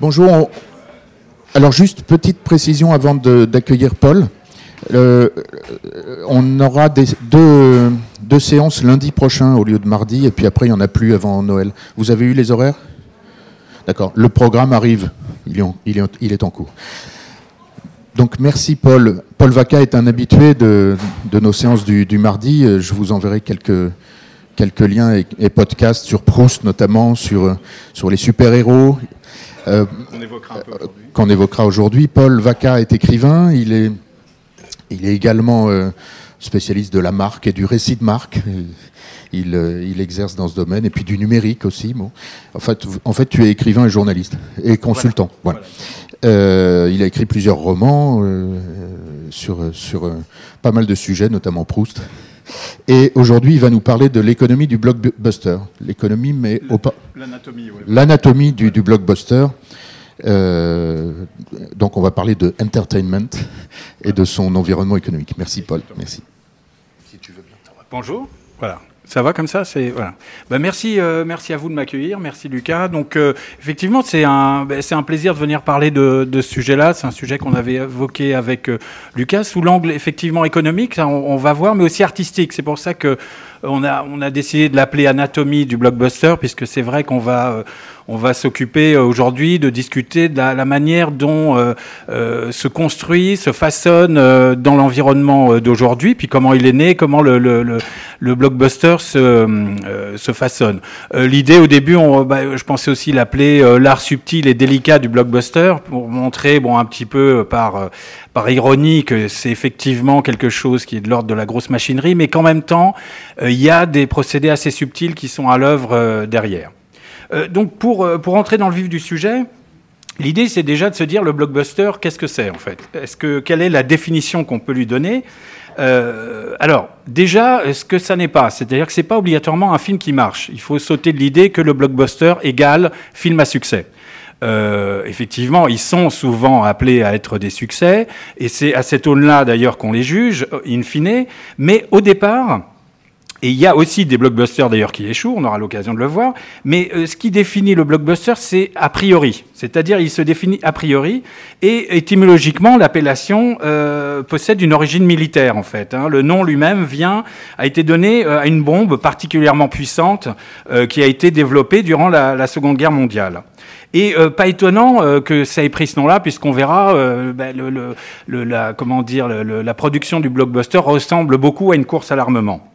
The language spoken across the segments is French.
Bonjour. Alors juste petite précision avant d'accueillir Paul. Euh, on aura deux, séances lundi prochain au lieu de mardi, et puis après il n'y en a plus avant Noël. Vous avez eu les horaires? D'accord. Le programme arrive. Il est, en, cours. Donc merci Paul. Paul Vaca est un habitué de, nos séances du, mardi. Je vous enverrai quelques, liens et, podcasts sur Proust notamment, sur les super-héros. Euh, qu'on évoquera aujourd'hui. Paul Vaca est écrivain. Il est il est également euh, spécialiste de la marque et du récit de marque. Il, euh, il, exerce dans ce domaine et puis du numérique aussi. Bon. En, fait, en fait, tu es écrivain et journaliste et consultant. Voilà. Euh, il a écrit plusieurs romans euh, sur, sur pas mal de sujets, notamment Proust. Et aujourd'hui, il va nous parler de l'économie du blockbuster. L'économie, mais l'anatomie, l'anatomie du, du blockbuster. Euh, donc on va parler de entertainment et de son environnement économique. Merci Paul. Merci. Si tu veux bien. Bonjour. Voilà. Ça va comme ça C'est voilà. Bah, merci, euh, merci à vous de m'accueillir. Merci Lucas. Donc euh, effectivement, c'est un, bah, c'est un plaisir de venir parler de, de ce sujet-là. C'est un sujet qu'on avait évoqué avec Lucas sous l'angle effectivement économique. on, on, va voir, mais aussi artistique. C'est pour ça que on a, on a décidé de l'appeler anatomie du blockbuster, puisque c'est vrai qu'on va on va s'occuper euh, aujourd'hui de discuter de la, manière dont euh, euh, se construit, se façonne dans l'environnement d'aujourd'hui, puis comment il est né, comment le, le, le, blockbuster se, se façonne. L'idée au début, on, bah, je pensais aussi l'appeler l'art subtil et délicat du blockbuster pour montrer, bon, un petit peu par par ironie que c'est effectivement quelque chose qui est de l'ordre de la grosse machinerie, mais qu'en même temps, il y a des procédés assez subtils qui sont à l'œuvre derrière. Euh, donc pour, euh, pour entrer dans le vif du sujet, L'idée, c'est déjà de se dire le blockbuster, qu'est-ce que c'est en fait? Est-ce que quelle est la définition qu'on peut lui donner? Euh, Alors, déjà, ce que ça n'est pas, c'est-à-dire que c'est pas obligatoirement un film qui marche. Il faut sauter de l'idée que le blockbuster égale film à succès. Euh, effectivement, ils sont souvent appelés à être des succès, et c'est à cette aune-là d'ailleurs qu'on les juge, in fine. Mais au départ, et il y a aussi des blockbusters d'ailleurs qui échouent, on aura l'occasion de le voir. Mais euh, ce qui définit le blockbuster, c'est a priori. C'est-à-dire, il se définit a priori. Et étymologiquement, l'appellation euh, possède une origine militaire, en fait. Hein. Le nom lui-même vient, a été donné euh, à une bombe particulièrement puissante euh, qui a été développée durant la, la Seconde Guerre mondiale. Et euh, pas étonnant euh, que ça ait pris ce nom-là, puisqu'on verra, euh, ben, le, le, la, comment dire, la production du blockbuster ressemble beaucoup à une course à l'armement.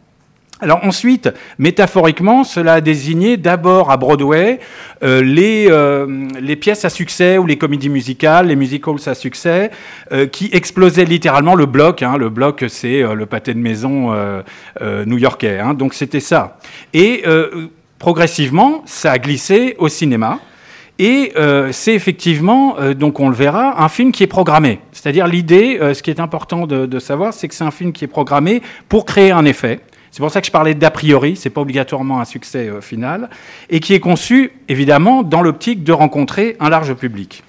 Alors ensuite, métaphoriquement, cela a désigné d'abord à Broadway euh, les, euh, les, pièces à succès ou les comédies musicales, les musicals à succès, euh, qui explosaient littéralement le bloc. Hein. le bloc, c'est le pâté de maison new-yorkais. Hein. donc c'était ça. Et progressivement, ça a glissé au cinéma. Et c'est effectivement, donc on le verra, un film qui est programmé. C'est-à-dire l'idée, ce qui est important de, de savoir, c'est que c'est un film qui est programmé pour créer un effet. C'est pour ça que je parlais d'a priori, c'est pas obligatoirement un succès euh, final, et qui est conçu évidemment dans l'optique de rencontrer un large public.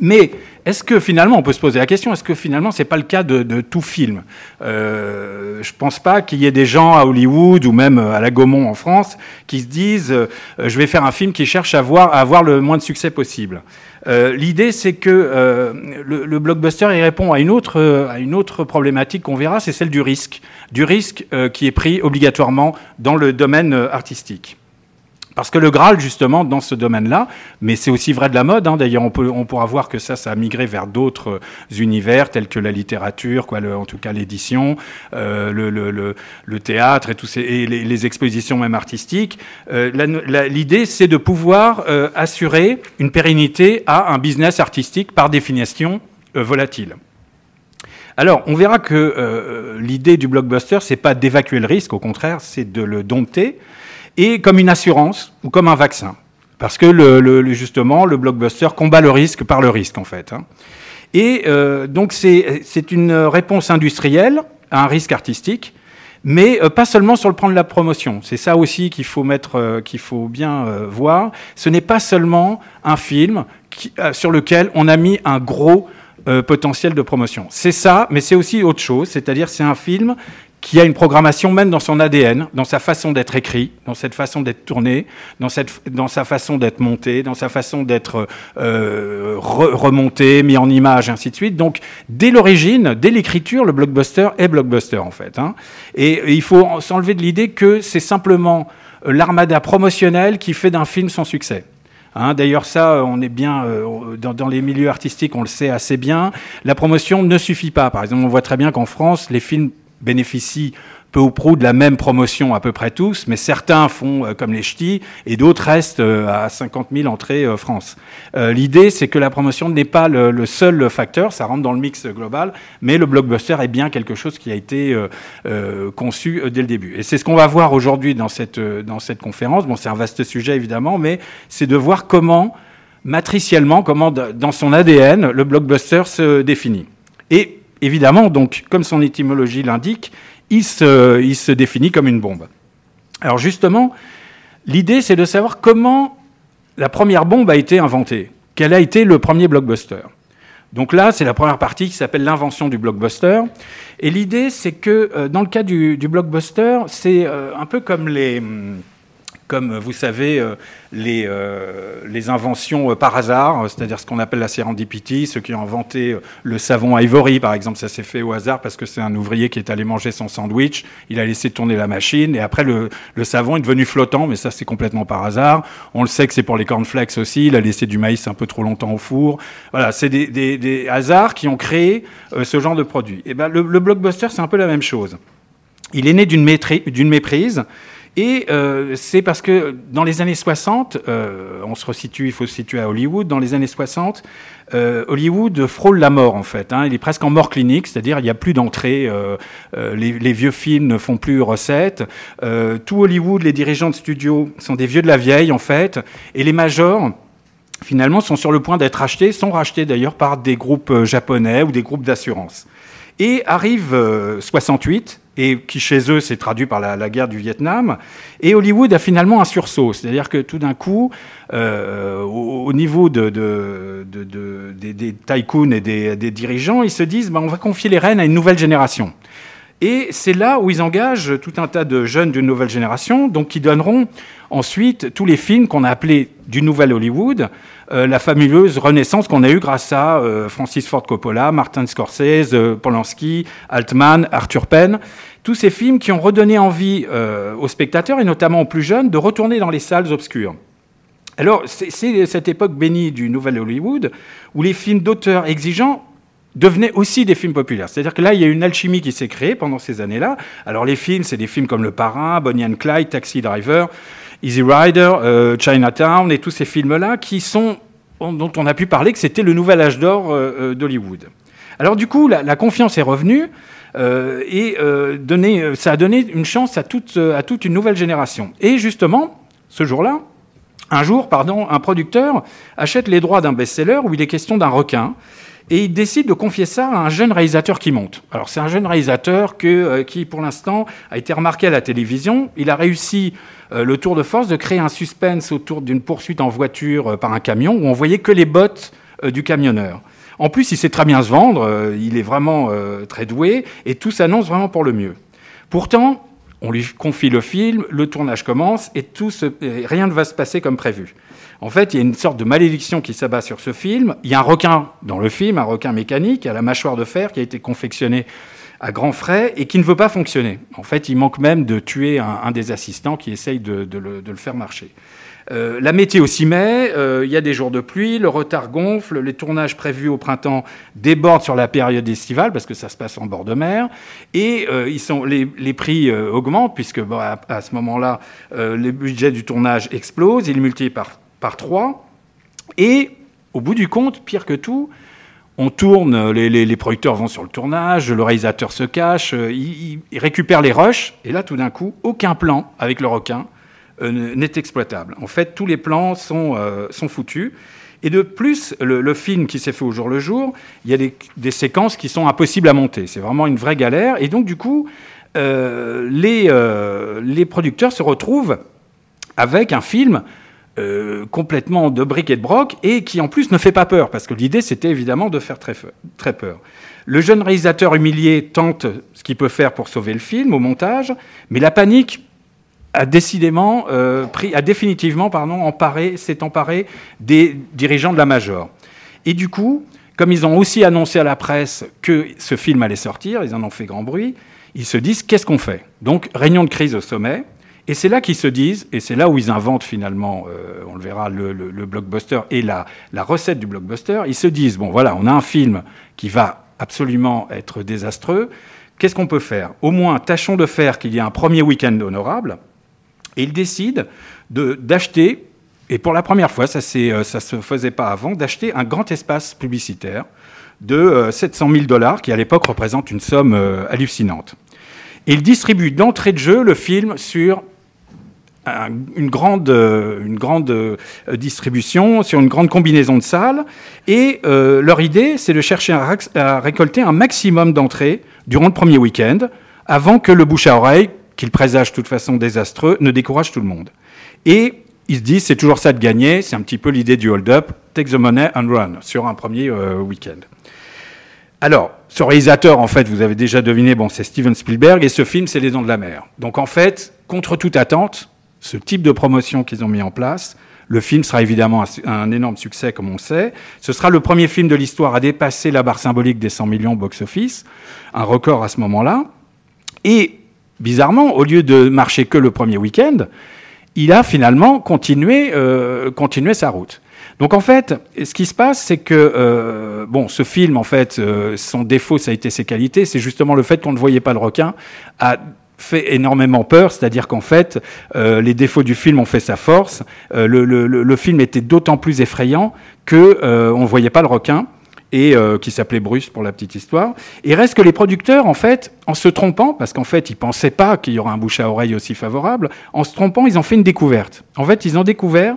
Mais est-ce que finalement, on peut se poser la question, est-ce que finalement, c'est pas le cas de, tout film? Euh, Je pense pas qu'il y ait des gens à Hollywood ou même à la Gaumont en France qui se disent, euh, je vais faire un film qui cherche à, voir, à avoir le moins de succès possible. Euh, L'idée, c'est que euh, le, blockbuster il répond à une autre, problématique qu'on verra, c'est celle du risque, du risque euh, qui est pris obligatoirement dans le domaine euh, artistique. Parce que le Graal, justement, dans ce domaine-là, mais c'est aussi vrai de la mode, hein, d'ailleurs, on, on pourra voir que ça, ça a migré vers d'autres euh, univers, tels que la littérature, quoi, en tout cas l'édition, euh, le, le, le, théâtre et, ces, et les, expositions même artistiques. Euh, L'idée, c'est de pouvoir euh, assurer une pérennité à un business artistique, par définition, volatile. Alors, on verra que l'idée du blockbuster, c'est pas d'évacuer le risque, au contraire, c'est de le dompter et comme une assurance ou comme un vaccin. Parce que justement, le blockbuster combat le risque par le risque, en fait. Hein. Et euh, donc, c'est une réponse industrielle à un risque artistique, mais euh, pas seulement sur le plan de la promotion. C'est ça aussi qu'il faut mettre, euh, qu'il faut bien voir. Ce n'est pas seulement un film sur lequel on a mis un gros potentiel de promotion. C'est ça, mais c'est aussi autre chose. C'est-à-dire, c'est un film qui a une programmation même dans son ADN, dans sa façon d'être écrit, dans cette façon d'être tourné, dans, cette, dans sa façon d'être monté, dans sa façon d'être euh, remonté, mis en image, ainsi de suite. Donc, dès l'origine, dès l'écriture, le blockbuster est blockbuster, en fait. Hein. Et, il faut s'enlever de l'idée que c'est simplement l'armada promotionnelle qui fait d'un film son succès. Hein, d'ailleurs, ça, on est bien euh, dans, les milieux artistiques, on le sait assez bien. La promotion ne suffit pas. Par exemple, on voit très bien qu'en France, les films bénéficient peu ou prou de la même promotion à peu près tous, mais certains font euh, comme les ch'tis et d'autres restent euh, à 50 000 entrées euh, France. L'idée, c'est que la promotion n'est pas le, seul facteur, ça rentre dans le mix global, mais le blockbuster est bien quelque chose qui a été conçu dès le début. Et c'est ce qu'on va voir aujourd'hui dans cette, dans cette conférence. Bon, c'est un vaste sujet évidemment, mais c'est de voir comment, matriciellement, comment dans son ADN, le blockbuster se définit. Et évidemment, donc, comme son étymologie l'indique, il se, définit comme une bombe. Alors justement, l'idée, c'est de savoir comment la première bombe a été inventée. Quel a été le premier blockbuster donc là, c'est la première partie qui s'appelle l'invention du blockbuster. Et l'idée, c'est que euh, dans le cas du, blockbuster, c'est euh, un peu comme les, hum, comme vous savez, euh, les, euh, les inventions euh, par hasard, c'est-à-dire ce qu'on appelle la serendipity, ceux qui ont inventé le savon Ivory, par exemple, ça s'est fait au hasard parce que c'est un ouvrier qui est allé manger son sandwich, il a laissé tourner la machine, et après le, savon est devenu flottant, mais ça c'est complètement par hasard. On le sait que c'est pour les cornflakes aussi, il a laissé du maïs un peu trop longtemps au four. Voilà, c'est des, hasards qui ont créé ce genre de produit. Et ben, le, le blockbuster, c'est un peu la même chose. Il est né d'une méprise et euh, c'est parce que dans les années 60, euh, on se resitue, il faut se situer à Hollywood, dans les années 60, euh, Hollywood frôle la mort en fait. Hein. il est presque en mort clinique, c'est-à-dire il n'y a plus d'entrée, les, vieux films ne font plus recettes. tout Hollywood, les dirigeants de studios sont des vieux de la vieille en fait, et les majors finalement sont sur le point d'être rachetés, sont rachetés d'ailleurs par des groupes japonais ou des groupes d'assurance. Et arrive 68, et qui chez eux s'est traduit par la, guerre du Vietnam. Et Hollywood a finalement un sursaut, c'est-à-dire que tout d'un coup, euh, au, niveau de, des, tycoons et des, dirigeants, ils se disent bah, on va confier les rênes à une nouvelle génération. Et c'est là où ils engagent tout un tas de jeunes d'une nouvelle génération, donc qui donneront ensuite tous les films qu'on a appelés du Nouvel Hollywood, la fabuleuse renaissance qu'on a eue grâce à euh, Francis Ford Coppola, Martin Scorsese, euh, Polanski, Altman, Arthur Penn. Tous ces films qui ont redonné envie aux spectateurs, et notamment aux plus jeunes, de retourner dans les salles obscures. Alors, c'est cette époque bénie du Nouvel Hollywood où les films d'auteurs exigeants devenaient aussi des films populaires. C'est-à-dire que là, il y a une alchimie qui s'est créée pendant ces années-là. Alors les films, c'est des films comme Le Parrain, Bonnie and Clyde, Taxi Driver, Easy Rider, euh, Chinatown et tous ces films-là qui sont dont on a pu parler que c'était le nouvel âge d'or euh, euh, d'Hollywood. Alors du coup, la, confiance est revenue et ça a donné une chance à toute, une nouvelle génération. Et justement, ce jour-là, un jour, pardon, un producteur achète les droits d'un best-seller où il est question d'un requin et il décide de confier ça à un jeune réalisateur qui monte. Alors c'est un jeune réalisateur qui, pour l'instant, a été remarqué à la télévision. Il a réussi le tour de force de créer un suspense autour d'une poursuite en voiture euh, par un camion où on voyait que les bottes du camionneur. En plus, il sait très bien se vendre, il est vraiment très doué, et tout s'annonce vraiment pour le mieux. Pourtant, on lui confie le film, le tournage commence, et tout rien ne va se passer comme prévu. En fait, il y a une sorte de malédiction qui s'abat sur ce film. Il y a un requin dans le film, un requin mécanique à la mâchoire de fer qui a été confectionné à grands frais et qui ne veut pas fonctionner. En fait, il manque même de tuer un, des assistants qui essaye de, le, faire marcher. Euh, la météo s'y met, euh, il y a des jours de pluie, le retard gonfle, les tournages prévus au printemps débordent sur la période estivale parce que ça se passe en bord de mer, et euh, ils sont, les, prix augmentent puisque à, ce moment-là, le budget du tournage explose, il multiplie par par trois. Et au bout du compte, pire que tout, on tourne, les, producteurs vont sur le tournage, le réalisateur se cache, euh, il, récupère les rushs, et là, tout d'un coup, aucun plan avec le requin euh, n'est exploitable. En fait, tous les plans sont, euh, foutus. Et de plus, le, film qui s'est fait au jour le jour, il y a des, séquences qui sont impossibles à monter. C'est vraiment une vraie galère. Et donc, du coup, les, les producteurs se retrouvent avec un film complètement de briques et de broc et qui en plus ne fait pas peur, parce que l'idée c'était évidemment de faire très, peur. Le jeune réalisateur humilié tente ce qu'il peut faire pour sauver le film au montage, mais la panique a décidément pris, a définitivement pardon, emparé, s'est emparé des dirigeants de la Major. Et du coup, comme ils ont aussi annoncé à la presse que ce film allait sortir, ils en ont fait grand bruit, ils se disent qu'est-ce qu'on fait? Donc réunion de crise au sommet, et c'est là qu'ils se disent, et c'est là où ils inventent finalement, euh, on le verra, le, blockbuster et la, la, recette du blockbuster, ils se disent, bon voilà, on a un film qui va absolument être désastreux, qu'est-ce qu'on peut faire? Au moins, tâchons de faire qu'il y ait un premier week-end honorable, et ils décident d'acheter et pour la première fois, ça ne euh, se faisait pas avant, d'acheter un grand espace publicitaire de 700 euh, 000 dollars, qui à l'époque représente une somme hallucinante. Et il distribue d'entrée de jeu le film sur une grande, une grande distribution, sur une grande combinaison de salles. Et leur idée, c'est de chercher à, récolter un maximum d'entrées durant le premier week-end, avant que le bouche à oreille, qu'il présage de toute façon désastreux, ne décourage tout le monde. Et ils se disent c'est toujours ça de gagner, c'est un petit peu l'idée du hold-up, take the money and run sur un premier euh, week-end. Alors, ce réalisateur, en fait, vous avez déjà deviné, bon, c'est Steven Spielberg, et ce film, c'est Les Dents de la Mer. Donc, en fait, contre toute attente, ce type de promotion qu'ils ont mis en place, le film sera évidemment un, énorme succès, comme on sait. Ce sera le premier film de l'histoire à dépasser la barre symbolique des 100 millions box-office, un record à ce moment-là. Et, bizarrement, au lieu de marcher que le premier week-end, il a finalement continué, euh, continué sa route. Donc en fait, ce qui se passe, c'est que euh, bon, ce film, en fait, euh, son défaut, ça a été ses qualités. C'est justement le fait qu'on ne voyait pas le requin a fait énormément peur, c'est-à-dire qu'en fait, les défauts du film ont fait sa force. Le, le, film était d'autant plus effrayant que on ne voyait pas le requin et euh, qui s'appelait Bruce pour la petite histoire. Et reste que les producteurs, en fait, en se trompant, parce qu'en fait, ils pensaient pas qu'il y aurait un bouche à oreille aussi favorable, en se trompant, ils ont fait une découverte. En fait, ils ont découvert,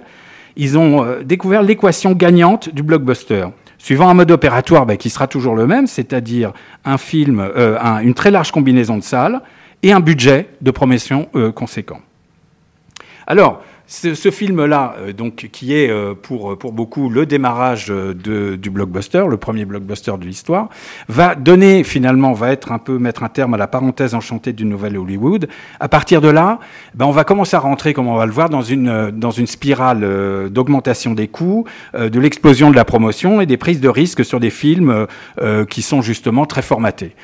ils ont euh, découvert l'équation gagnante du blockbuster. Suivant un mode opératoire ben, qui sera toujours le même, c'est-à-dire un film, euh, une très large combinaison de salles et un budget de promotion conséquent. Alors, ce, film-là, euh, donc, qui est euh, pour, pour beaucoup le démarrage euh, du blockbuster, le premier blockbuster de l'histoire, va donner finalement, va être un peu mettre un terme à la parenthèse enchantée d'une nouvelle Hollywood. À partir de là, ben, on va commencer à rentrer, comme on va le voir, dans une, dans une spirale d'augmentation des coûts, de l'explosion de la promotion et des prises de risques sur des films qui sont justement très formatés.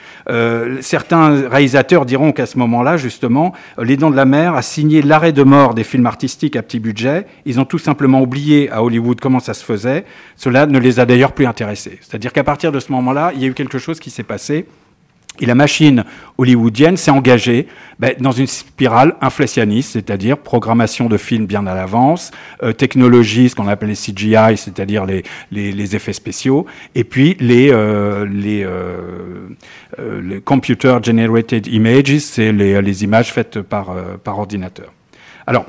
certains réalisateurs diront qu'à ce moment-là, justement, Les Dents de la Mer a signé l'arrêt de mort des films artistiques à petit budget. Ils ont tout simplement oublié à Hollywood comment ça se faisait. Cela ne les a d'ailleurs plus intéressés. C'est-à-dire qu'à partir de ce moment-là, il y a eu quelque chose qui s'est passé. Et la machine hollywoodienne s'est engagée ben, dans une spirale inflationniste, c'est-à-dire programmation de films bien à l'avance, euh, technologie, ce qu'on appelle les CGI, c'est-à-dire les, effets spéciaux, et puis les, euh, les, euh, les Computer Generated Images, c'est les, images faites par, par ordinateur. Alors,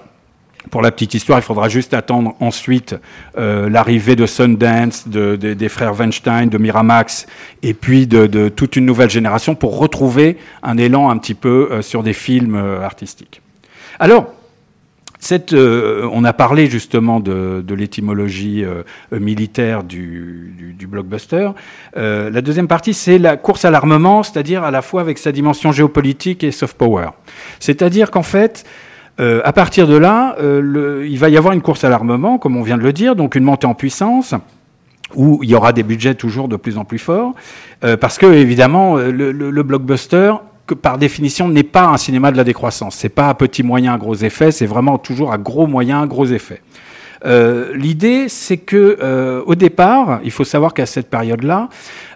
pour la petite histoire, il faudra juste attendre ensuite euh, l'arrivée de Sundance, des frères Weinstein, de Miramax, et puis de, toute une nouvelle génération pour retrouver un élan un petit peu euh, sur des films euh, artistiques. Alors, on a parlé justement de, l'étymologie militaire du blockbuster. la deuxième partie, c'est la course à l'armement, c'est-à-dire à la fois avec sa dimension géopolitique et soft power. C'est-à-dire qu'en fait, euh, à partir de là, euh, il va y avoir une course à l'armement, comme on vient de le dire, donc une montée en puissance où il y aura des budgets toujours de plus en plus forts, euh, parce que évidemment le, blockbuster, par définition, n'est pas un cinéma de la décroissance. C'est pas à petit moyen, gros effet, c'est vraiment toujours à gros moyen, gros effet. L'idée, c'est que au départ, il faut savoir qu'à cette période-là,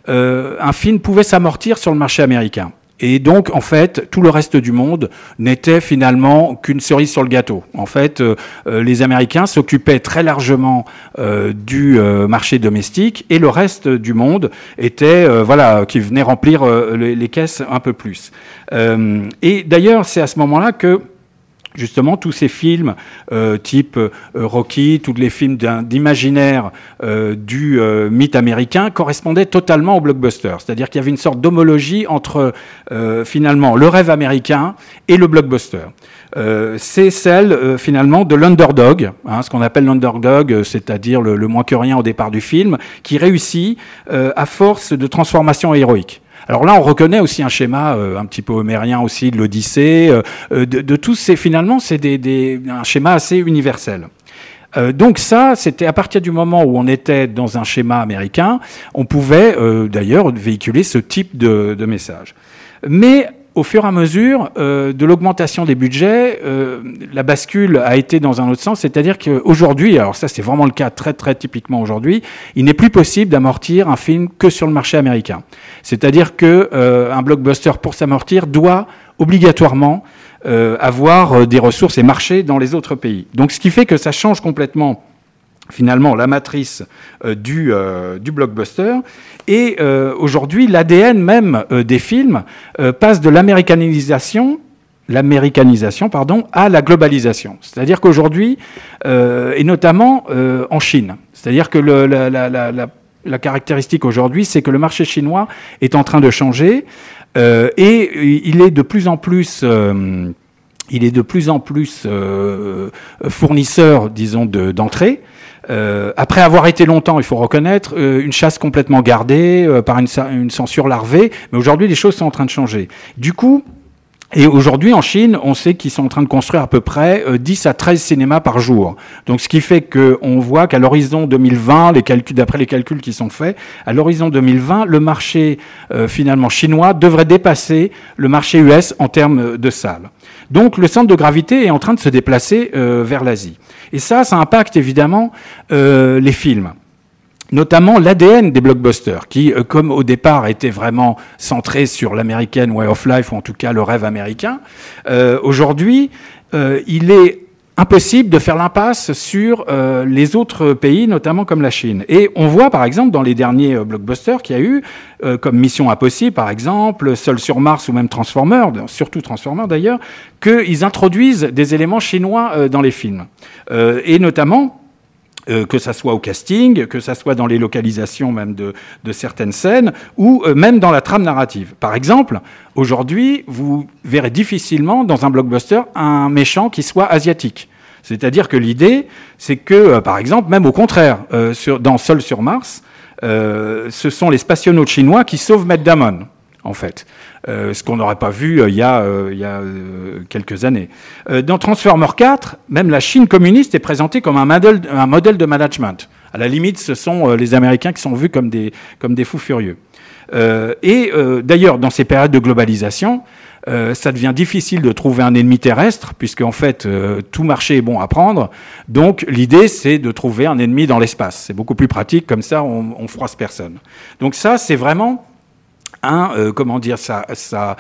un film pouvait s'amortir sur le marché américain. Et donc, en fait, tout le reste du monde n'était finalement qu'une cerise sur le gâteau. En fait, euh, euh, les Américains s'occupaient très largement euh, du marché domestique et le reste du monde était, voilà, qui venait remplir les, les, caisses un peu plus. et d'ailleurs, c'est à ce moment-là que justement tous ces films euh, type euh, Rocky, tous les films d'imaginaire euh, du mythe américain correspondaient totalement au blockbuster. C'est-à-dire qu'il y avait une sorte d'homologie entre finalement le rêve américain et le blockbuster. c'est celle finalement de l'underdog, hein, ce qu'on appelle l'underdog, c'est-à-dire le, le, moins que rien au départ du film, qui réussit à force de transformation héroïque. Alors là, on reconnaît aussi un schéma un petit peu homérien aussi de l'Odyssée, de, de, tous ces finalement, c'est des, des, un schéma assez universel. Euh, donc ça, c'était à partir du moment où on était dans un schéma américain, on pouvait euh, d'ailleurs véhiculer ce type de, de, message. Mais au fur et à mesure euh, de l'augmentation des budgets, euh, la bascule a été dans un autre sens, c'est-à-dire qu'aujourd'hui, alors ça c'est vraiment le cas très très typiquement aujourd'hui, il n'est plus possible d'amortir un film que sur le marché américain. C'est-à-dire que euh, blockbuster pour s'amortir doit obligatoirement euh, avoir des ressources et marcher dans les autres pays. Donc ce qui fait que ça change complètement finalement la matrice euh, du, du, blockbuster. Et aujourd'hui, l'ADN même des films passe de l'américanisation l'américanisation pardon à la globalisation. C'est-à-dire qu'aujourd'hui, et notamment en Chine, c'est-à-dire que la, caractéristique aujourd'hui, c'est que le marché chinois est en train de changer. Euh, et il est de plus en plus euh, il est de plus en plus euh, fournisseur, disons, d'entrée. Euh, après avoir été longtemps, il faut reconnaître, euh, une chasse complètement gardée par une, une, censure larvée, mais aujourd'hui les choses sont en train de changer. Du coup, et aujourd'hui, en Chine, on sait qu'ils sont en train de construire à peu près 10 à 13 cinémas par jour. Donc, ce qui fait qu'on voit qu'à l'horizon 2020, les calculs, d'après les calculs qui sont faits, à l'horizon 2020, le marché euh, finalement chinois devrait dépasser le marché US en termes de salles. Donc, le centre de gravité est en train de se déplacer euh, vers l'Asie. Et ça, ça impacte évidemment euh, les films. Notamment l'ADN des blockbusters, qui, euh, comme au départ, était vraiment centré sur l'American way of life, ou en tout cas le rêve américain, euh, aujourd'hui, il est impossible de faire l'impasse sur euh, les autres pays, notamment comme la Chine. Et on voit, par exemple, dans les derniers euh, blockbusters qu'il y a eu, euh, comme Mission Impossible, par exemple, Seul sur Mars ou même Transformers, surtout Transformers d'ailleurs, qu'ils introduisent des éléments chinois dans les films. et notamment, euh, que ça soit au casting, que ça soit dans les localisations même de, de certaines scènes, ou euh, même dans la trame narrative. Par exemple, aujourd'hui, vous verrez difficilement dans un blockbuster un méchant qui soit asiatique. C'est-à-dire que l'idée, c'est que, euh, par exemple, même au contraire, sur, dans Sol sur Mars, ce sont les spationautes chinois qui sauvent Matt Damon en fait. Euh, ce qu'on n'aurait pas vu euh, il y a, euh, quelques années. dans Transformer 4, même la Chine communiste est présentée comme un modèle, de management. À la limite, ce sont les Américains qui sont vus comme des, comme des fous furieux. et d'ailleurs, dans ces périodes de globalisation, ça devient difficile de trouver un ennemi terrestre, puisque en fait, tout marché est bon à prendre. Donc, l'idée, c'est de trouver un ennemi dans l'espace. C'est beaucoup plus pratique, comme ça, on, on froisse personne. Donc ça, c'est vraiment euh, comment dire, ça, ça,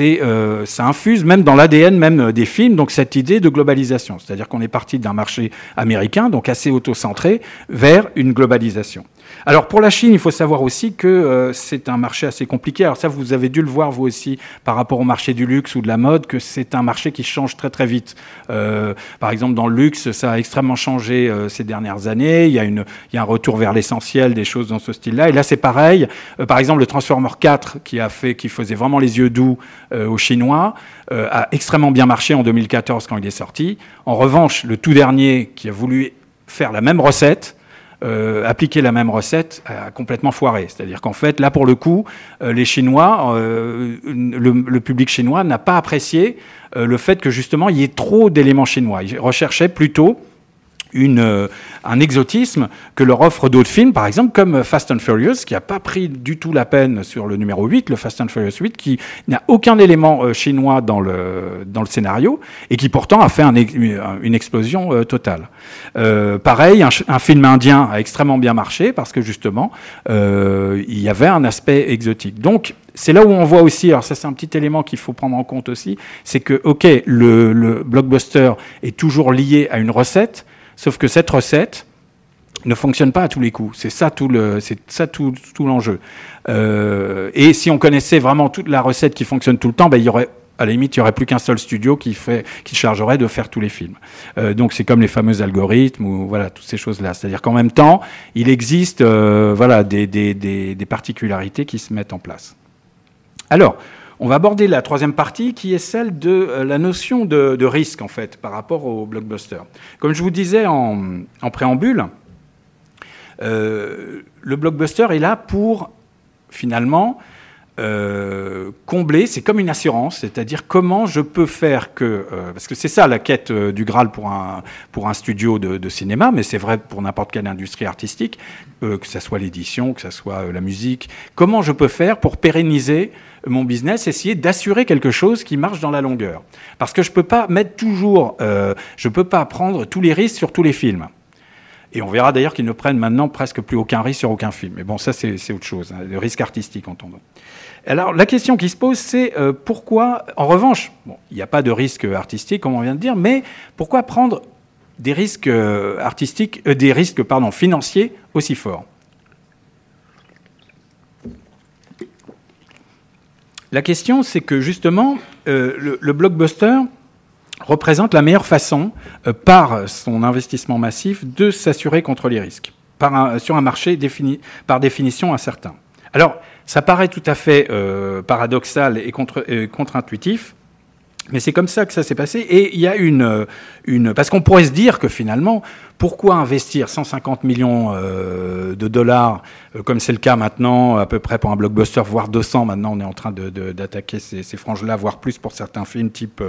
euh, infuse même dans l'ADN même euh, des films, donc cette idée de globalisation. C'est-à-dire qu'on est parti d'un marché américain, donc assez auto-centré, vers une globalisation. Alors pour la Chine, il faut savoir aussi que euh, c'est un marché assez compliqué. Alors ça, vous avez dû le voir vous aussi par rapport au marché du luxe ou de la mode, que c'est un marché qui change très très vite. Euh, par exemple, dans le luxe, ça a extrêmement changé euh, ces dernières années. Il y, a un retour vers l'essentiel des choses dans ce style-là. Et là, c'est pareil. par exemple, le Transformer 4, qui a fait, qui faisait vraiment les yeux doux aux Chinois, a extrêmement bien marché en 2014 quand il est sorti. En revanche, le tout dernier, qui a voulu faire la même recette, euh, appliquer la même recette a complètement foiré. C'est-à-dire qu'en fait, là, pour le coup, euh, euh, le, public chinois n'a pas apprécié le fait que justement il y ait trop d'éléments chinois. Ils recherchaient plutôt euh, un exotisme que leur offre d'autres films, par exemple comme Fast and Furious, qui n'a pas pris du tout la peine sur le numéro 8, le Fast and Furious 8, qui n'a aucun élément euh, chinois dans le, dans le scénario, et qui pourtant a fait un, une explosion euh, totale. Euh, pareil, un, film indien a extrêmement bien marché, parce que justement, euh, il y avait un aspect exotique. Donc, c'est là où on voit aussi, alors ça c'est un petit élément qu'il faut prendre en compte aussi, c'est que, ok, le blockbuster est toujours lié à une recette, Sauf que cette recette ne fonctionne pas à tous les coups. C'est ça tout le, c'est ça tout, l'enjeu. Euh, et si on connaissait vraiment toute la recette qui fonctionne tout le temps, ben, il y aurait à la limite, il n'y aurait plus qu'un seul studio qui, fait, qui chargerait de faire tous les films. Euh, donc c'est comme les fameux algorithmes ou voilà toutes ces choses-là. C'est-à-dire qu'en même temps, il existe euh, voilà des, des, des, des, particularités qui se mettent en place. Alors, on va aborder la troisième partie qui est celle de la notion de, risque en fait par rapport au blockbuster. Comme je vous disais en, en préambule, le blockbuster est là pour finalement euh, combler, c'est comme une assurance, c'est-à-dire comment je peux faire que, euh, parce que c'est ça la quête euh, du Graal pour un, pour un studio de, cinéma, mais c'est vrai pour n'importe quelle industrie artistique, que ce soit l'édition, que ce soit la musique, comment je peux faire pour pérenniser mon business, essayer d'assurer quelque chose qui marche dans la longueur? Parce que je ne peux pas mettre toujours, je peux pas prendre tous les risques sur tous les films. Et on verra d'ailleurs qu'ils ne prennent maintenant presque plus aucun risque sur aucun film. Mais bon, ça c'est autre chose, hein, le risque artistique entendons. Alors la question qui se pose, c'est euh, pourquoi, en revanche, il n'y a pas de risque artistique, comme on vient de dire, mais pourquoi prendre des risques euh, artistiques, euh, des risques financiers aussi forts? La question, c'est que justement, le, blockbuster représente la meilleure façon, par son investissement massif, de s'assurer contre les risques, sur un marché par définition incertain. Alors, ça paraît tout à fait euh, paradoxal et contre-intuitif, mais c'est comme ça que ça s'est passé. Et il y a une, une parce qu'on pourrait se dire que finalement, pourquoi investir 150 millions euh, de dollars, euh, comme c'est le cas maintenant, à peu près pour un blockbuster, voire 200 maintenant, on est en train d'attaquer ces, franges-là, voire plus pour certains films type,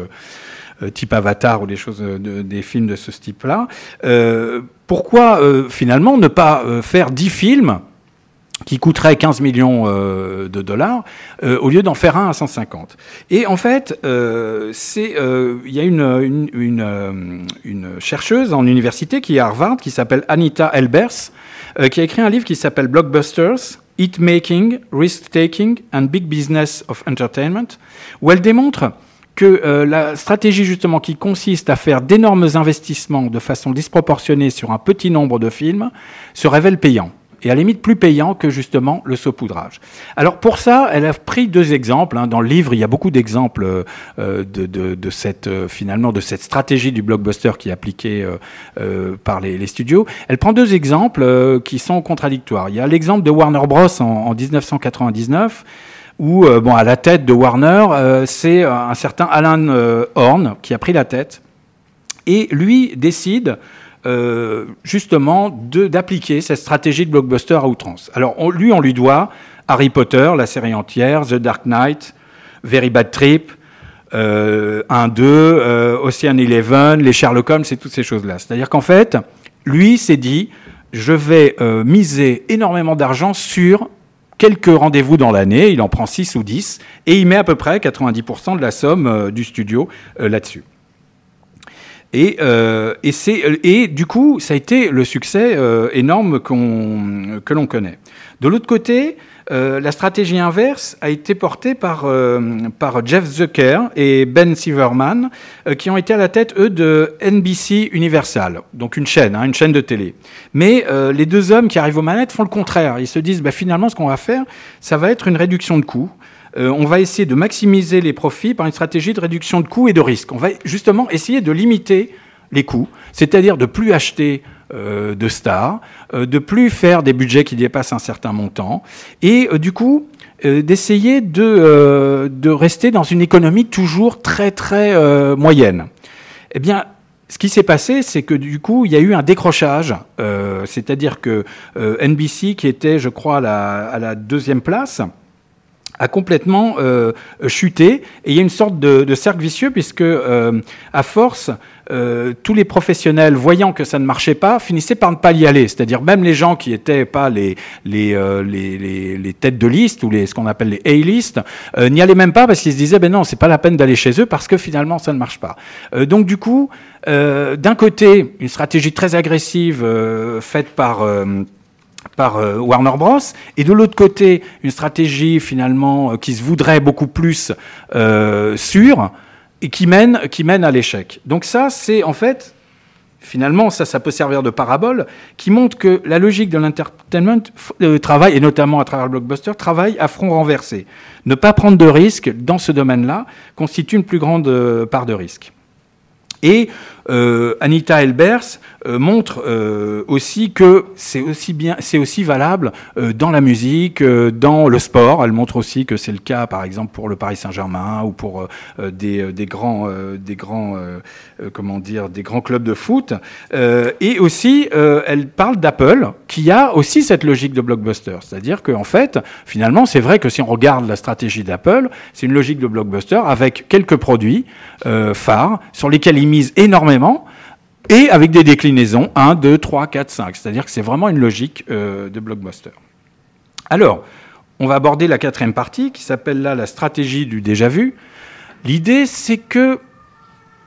type Avatar ou des choses, des films de ce type-là. pourquoi finalement ne pas faire 10 films qui coûterait 15 millions euh, de dollars, euh, au lieu d'en faire un à 150. Et en fait, euh, c'est, il y a une, chercheuse en université qui est à Harvard, qui s'appelle Anita Elbers, qui a écrit un livre qui s'appelle Blockbusters, Hit Making, Risk Taking and Big Business of Entertainment, où elle démontre que la stratégie justement qui consiste à faire d'énormes investissements de façon disproportionnée sur un petit nombre de films se révèle payant et à la limite plus payant que justement le saupoudrage. Alors pour ça, elle a pris deux exemples. Hein. Dans le livre, il y a beaucoup d'exemples euh, de, cette euh, finalement de cette stratégie du blockbuster qui est appliquée euh, par les, studios. Elle prend deux exemples qui sont contradictoires. Il y a l'exemple de Warner Bros en, en 1999 où bon à la tête de Warner, c'est un certain Alan Horn qui a pris la tête et lui décide euh, justement d'appliquer cette stratégie de blockbuster à outrance. Alors lui, on lui doit Harry Potter, la série entière, The Dark Knight, Very Bad Trip, euh, 1, 2, euh, Ocean Eleven, les Sherlock Holmes et toutes ces choses-là. C'est-à-dire qu'en fait, lui s'est dit, je vais euh, miser énormément d'argent sur quelques rendez-vous dans l'année, il en prend 6 ou 10, et il met à peu près 90% de la somme du studio là-dessus. Et, euh, et, et, du coup, ça a été le succès euh, énorme qu'on que l'on connaît. De l'autre côté, euh, la stratégie inverse a été portée par, euh, par Jeff Zucker et Ben Silverman, euh, qui ont été à la tête, eux, de NBC Universal, donc une chaîne, hein, une chaîne de télé. Mais les deux hommes qui arrivent aux manettes font le contraire. Ils se disent, bah, finalement, ce qu'on va faire, ça va être une réduction de coûts. Euh, on va essayer de maximiser les profits par une stratégie de réduction de coûts et de risques. On va justement essayer de limiter les coûts, c'est-à-dire de plus acheter euh, de stars, euh, de plus faire des budgets qui dépassent un certain montant, et du coup d'essayer de, de, rester dans une économie toujours très très moyenne. Eh bien, ce qui s'est passé, c'est que du coup, il y a eu un décrochage, c'est-à-dire que NBC, qui était, je crois, à la deuxième place, a complètement euh, chuté. Et il y a une sorte de, cercle vicieux puisque euh, à force euh, tous les professionnels voyant que ça ne marchait pas finissaient par ne pas y aller. C'est-à-dire même les gens qui n'étaient pas les les, les, les, têtes de liste ou les ce qu'on appelle les A-list n'y allaient même pas parce qu'ils se disaient ben non c'est pas la peine d'aller chez eux parce que finalement ça ne marche pas. Donc du coup d'un côté une stratégie très agressive faite par par euh, Warner Bros. Et de l'autre côté, une stratégie finalement euh, qui se voudrait beaucoup plus euh, sûre et qui mène, à l'échec. Donc ça, c'est en fait, finalement, ça, ça peut servir de parabole, qui montre que la logique de l'entertainment travaille, et notamment à travers le blockbuster, travaille à front renversé. Ne pas prendre de risques dans ce domaine-là constitue une plus grande part de risque. Et euh, Anita Elbers euh, montre euh, aussi que c'est aussi valable dans la musique, dans le sport. Elle montre aussi que c'est le cas, par exemple, pour le Paris Saint-Germain ou pour des grands clubs de foot. et aussi, elle parle d'Apple, qui a aussi cette logique de blockbuster, c'est-à-dire qu'en fait, finalement, c'est vrai que si on regarde la stratégie d'Apple, c'est une logique de blockbuster avec quelques produits phares sur lesquels ils misent énormément et avec des déclinaisons 1, 2, 3, 4, 5. C'est-à-dire que c'est vraiment une logique euh, de blockbuster. Alors, on va aborder la quatrième partie qui s'appelle là la stratégie du déjà vu. L'idée, c'est que,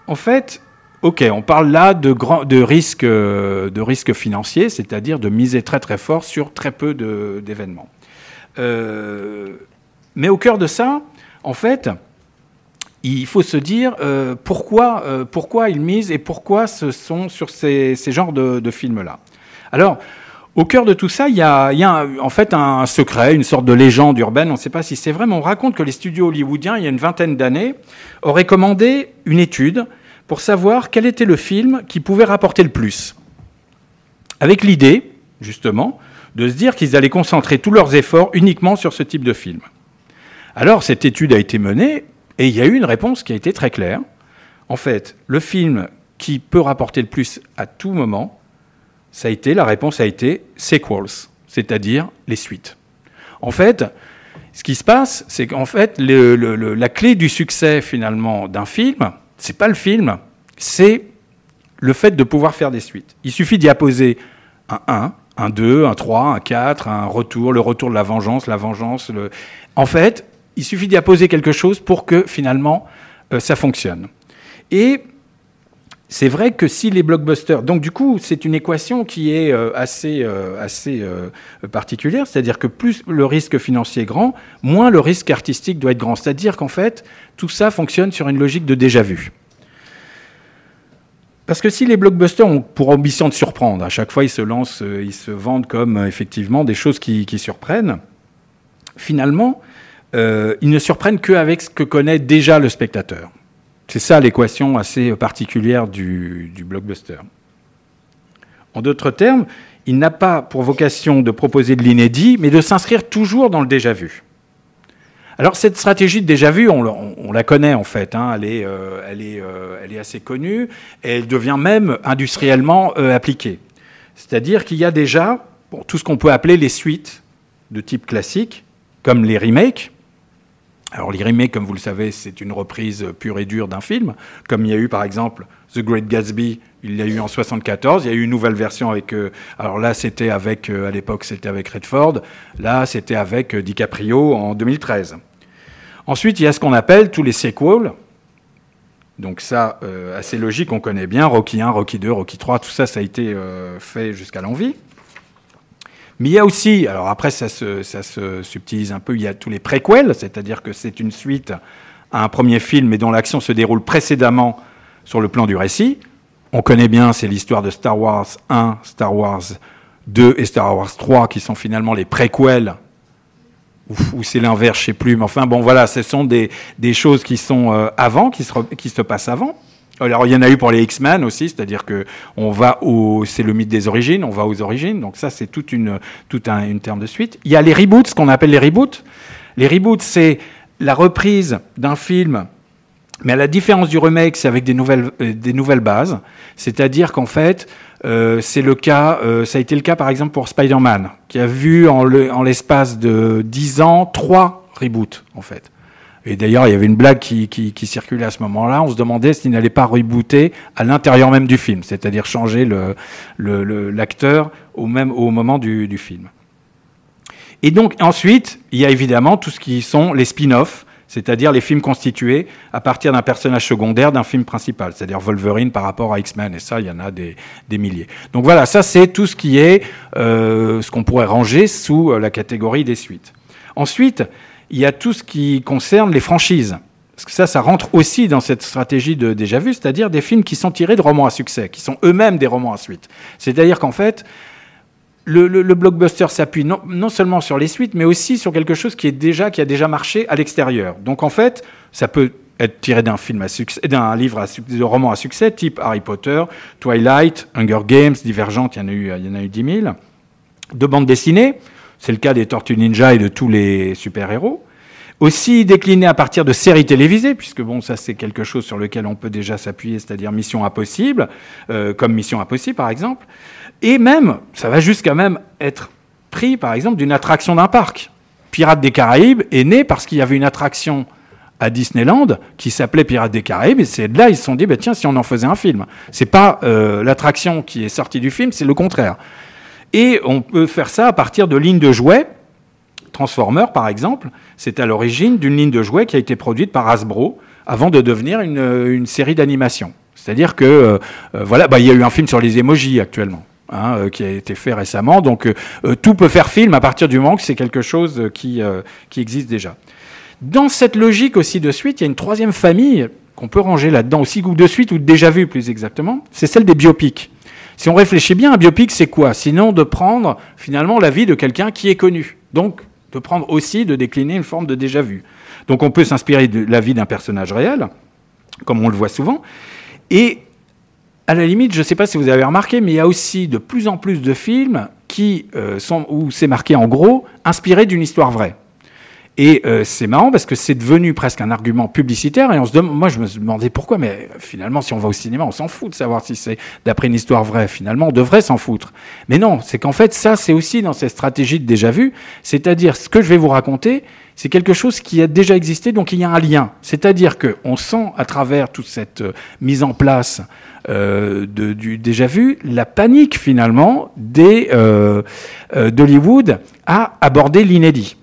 en fait, ok, on parle là de, de risques euh, financiers, c'est-à-dire de miser très très fort sur très peu d'événements. Euh, mais au cœur de ça, en fait, il faut se dire euh, pourquoi, euh, pourquoi ils misent et pourquoi ce sont sur ces, genres de, films-là. Alors, au cœur de tout ça, il y a, en fait un secret, une sorte de légende urbaine, on ne sait pas si c'est vrai, mais on raconte que les studios hollywoodiens, il y a une vingtaine d'années, auraient commandé une étude pour savoir quel était le film qui pouvait rapporter le plus. Avec l'idée, justement, de se dire qu'ils allaient concentrer tous leurs efforts uniquement sur ce type de film. Alors, cette étude a été menée et il y a eu une réponse qui a été très claire. En fait, le film qui peut rapporter le plus à tout moment, ça a été, la réponse a été sequels, c'est-à-dire les suites. En fait, ce qui se passe, c'est qu'en fait, la clé du succès finalement d'un film, c'est pas le film, c'est le fait de pouvoir faire des suites. Il suffit d'y apposer un 1, un 2, un 3, un 4, un retour, le retour de la vengeance, la vengeance. En fait, il suffit d'y apposer quelque chose pour que finalement euh, ça fonctionne. Et c'est vrai que si les blockbusters, donc du coup, c'est une équation qui est euh, assez, euh, particulière, c'est-à-dire que plus le risque financier est grand, moins le risque artistique doit être grand. C'est-à-dire qu'en fait, tout ça fonctionne sur une logique de déjà vu. Parce que si les blockbusters ont pour ambition de surprendre, à chaque fois ils se lancent, ils se vendent comme effectivement des choses qui surprennent, finalement, euh, ils ne surprennent qu'avec ce que connaît déjà le spectateur. C'est ça l'équation assez particulière du, blockbuster. En d'autres termes, il n'a pas pour vocation de proposer de l'inédit, mais de s'inscrire toujours dans le déjà vu. Alors cette stratégie de déjà vu, on, la connaît en fait, hein. elle, est, euh, euh, elle, est, assez connue, et elle devient même industriellement appliquée. C'est-à-dire qu'il y a déjà tout ce qu'on peut appeler les suites de type classique, comme les remakes, alors les comme vous le savez, c'est une reprise pure et dure d'un film, comme il y a eu par exemple The Great Gatsby, il y a eu en 74, il y a eu une nouvelle version avec, euh, alors là c'était avec, euh, à l'époque c'était avec Redford, là c'était avec euh, DiCaprio en 2013. Ensuite il y a ce qu'on appelle tous les sequels, donc ça assez logique, on connaît bien, Rocky 1, Rocky 2, Rocky 3, tout ça ça a été fait jusqu'à l'envie. Mais il y a aussi, alors après ça se, ça se subtilise un peu, il y a tous les préquels, c'est-à-dire que c'est une suite à un premier film et dont l'action se déroule précédemment sur le plan du récit. On connaît bien, c'est l'histoire de Star Wars 1, Star Wars 2 et Star Wars 3 qui sont finalement les préquels, ou, c'est l'inverse, je sais plus, mais enfin bon voilà, ce sont des, des choses qui sont euh, avant, qui se, qui se passent avant. Alors il y en a eu pour les X-Men aussi, c'est-à-dire que on va au, c'est le mythe des origines, on va aux origines. Donc ça c'est toute une, tout un, une terme de suite. Il y a les reboots, ce qu'on appelle les reboots. Les reboots c'est la reprise d'un film, mais à la différence du remake, c'est avec des nouvelles, euh, des nouvelles bases. C'est-à-dire qu'en fait, euh, c'est le cas, euh, ça a été le cas par exemple pour Spider-Man, qui a vu en, en l'espace de 10 ans trois reboots en fait. Et d'ailleurs, il y avait une blague qui, circulait à ce moment-là. On se demandait s'il n'allait pas rebooter à l'intérieur même du film, c'est-à-dire changer l'acteur au, même, au moment du, film. Et donc ensuite, il y a évidemment tout ce qui sont les spin-offs, c'est-à-dire les films constitués à partir d'un personnage secondaire d'un film principal, c'est-à-dire Wolverine par rapport à X-Men, et ça, il y en a des, milliers. Donc voilà, ça c'est tout ce qui est euh, ce qu'on pourrait ranger sous euh, la catégorie des suites. Ensuite, il y a tout ce qui concerne les franchises. Parce que ça, ça rentre aussi dans cette stratégie de déjà vu, c'est-à-dire des films qui sont tirés de romans à succès, qui sont eux-mêmes des romans à suite. C'est-à-dire qu'en fait, le, blockbuster s'appuie non, seulement sur les suites, mais aussi sur quelque chose qui, est déjà, qui a déjà marché à l'extérieur. Donc en fait, ça peut être tirés d'un film à succès, d'un livre à de roman à succès, type Harry Potter, Twilight, Hunger Games, Divergente, il y en a eu, y en a eu 10 000. De bandes dessinées, c'est le cas des Tortues Ninja et de tous les super-héros. Aussi décliné à partir de séries télévisées, puisque bon, ça c'est quelque chose sur lequel on peut déjà s'appuyer, c'est-à-dire Mission Impossible, euh, comme Mission Impossible par exemple. Et même, ça va jusqu'à même être pris par exemple d'une attraction d'un parc. Pirates des Caraïbes est né parce qu'il y avait une attraction à Disneyland qui s'appelait Pirates des Caraïbes et c'est là ils se sont dit bah, tiens si on en faisait un film c'est pas euh, l'attraction qui est sortie du film c'est le contraire et on peut faire ça à partir de lignes de jouets Transformer, par exemple, c'est à l'origine d'une ligne de jouets qui a été produite par Hasbro avant de devenir une, série d'animation. C'est-à-dire que, euh, euh, voilà, bah, il y a eu un film sur les emojis actuellement. Hein, euh, qui a été fait récemment. Donc tout peut faire film à partir du moment que c'est quelque chose qui, existe déjà. Dans cette logique aussi de suite, il y a une troisième famille qu'on peut ranger là-dedans aussi, ou de suite, ou déjà vu plus exactement, c'est celle des biopics. Si on réfléchit bien, un biopic, c'est quoi? Sinon de prendre finalement la vie de quelqu'un qui est connu. Donc de prendre aussi, de décliner une forme de déjà-vu. Donc on peut s'inspirer de la vie d'un personnage réel, comme on le voit souvent, et à la limite, je ne sais pas si vous avez remarqué, mais il y a aussi de plus en plus de films qui euh, sont, où c'est marqué en gros, inspirés d'une histoire vraie. Et euh, c'est marrant parce que c'est devenu presque un argument publicitaire. Et on se demande, moi, je me demandais pourquoi, mais finalement, si on va au cinéma, on s'en fout de savoir si c'est d'après une histoire vraie. Finalement, on devrait s'en foutre. Mais non, c'est qu'en fait, ça, c'est aussi dans cette stratégie de déjà vu. C'est-à-dire, ce que je vais vous raconter, c'est quelque chose qui a déjà existé, donc il y a un lien. C'est-à-dire qu'on sent à travers toute cette euh, mise en place euh, de, du déjà vu la panique finalement des euh, euh d'Hollywood à aborder l'inédit.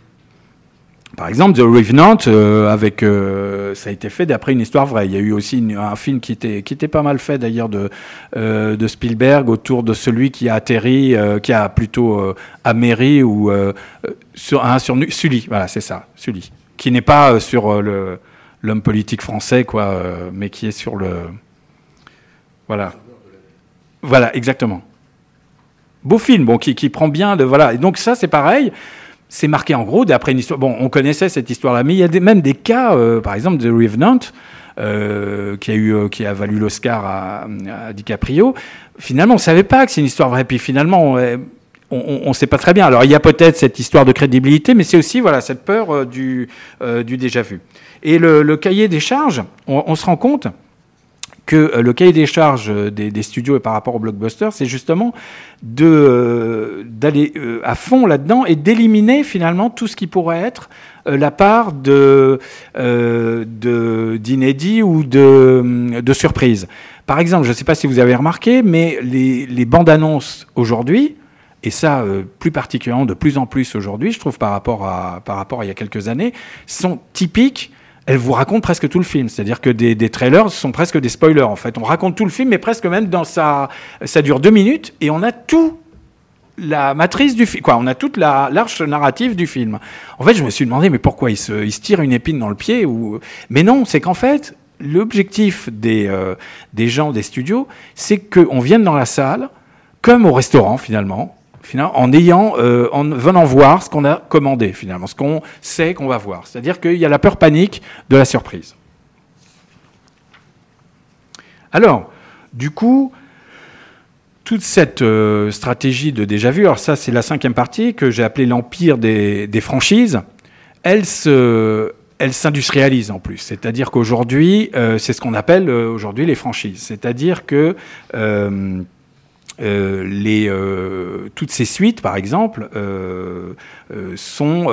Par exemple, The Revenant, euh, avec, euh, ça a été fait d'après une histoire vraie. Il y a eu aussi un film qui était, qui était pas mal fait d'ailleurs de, euh, de Spielberg autour de celui qui a atterri, qui a plutôt améri ou sur, un sur Sully. Voilà, c'est ça, Sully, qui n'est pas sur le l'homme politique français, quoi, mais qui est sur le, voilà, voilà, exactement. Beau film, bon, qui, qui prend bien de, voilà. Et donc ça, c'est pareil c'est marqué en gros d'après une histoire. Bon, on connaissait cette histoire-là, mais il y a même des cas, euh, par exemple, de Revenant, euh, qui a eu, euh, qui a valu l'Oscar à, DiCaprio. Finalement, on savait pas que c'est une histoire vraie. Puis finalement, on ne sait pas très bien. Alors, il y a peut-être cette histoire de crédibilité, mais c'est aussi voilà cette peur du, du déjà vu. Et le, cahier des charges, on se rend compte que euh, le cahier des charges euh, des, studios et par rapport au blockbuster, c'est justement euh, d'aller à fond là-dedans et d'éliminer finalement tout ce qui pourrait être la part de d'inédit ou de, de surprise. Par exemple, je ne sais pas si vous avez remarqué, mais les, bandes annonces aujourd'hui, et ça plus particulièrement de plus en plus aujourd'hui, je trouve par rapport à par rapport à il y a quelques années, sont typiques elle vous raconte presque tout le film. C'est-à-dire que des, trailers sont presque des spoilers, en fait. On raconte tout le film, mais presque même dans sa... Ça dure deux minutes, et on a tout la matrice du film, quoi. On a toute la l'arche narrative du film. En fait, je me suis demandé, mais pourquoi il se, il tire une épine dans le pied ou Mais non, c'est qu'en fait, l'objectif des euh, des gens des studios, c'est qu'on vienne dans la salle, comme au restaurant finalement, en ayant, euh, en venant voir ce qu'on a commandé finalement, ce qu'on sait qu'on va voir. C'est-à-dire qu'il y a la peur panique de la surprise. Alors, du coup, toute cette euh, stratégie de déjà vu, alors ça c'est la cinquième partie que j'ai appelée l'empire des, franchises, elle se, elle s'industrialise en plus. C'est-à-dire qu'aujourd'hui, euh, c'est ce qu'on appelle aujourd'hui les franchises. C'est-à-dire que euh, euh, toutes ces suites, par exemple, euh, sont,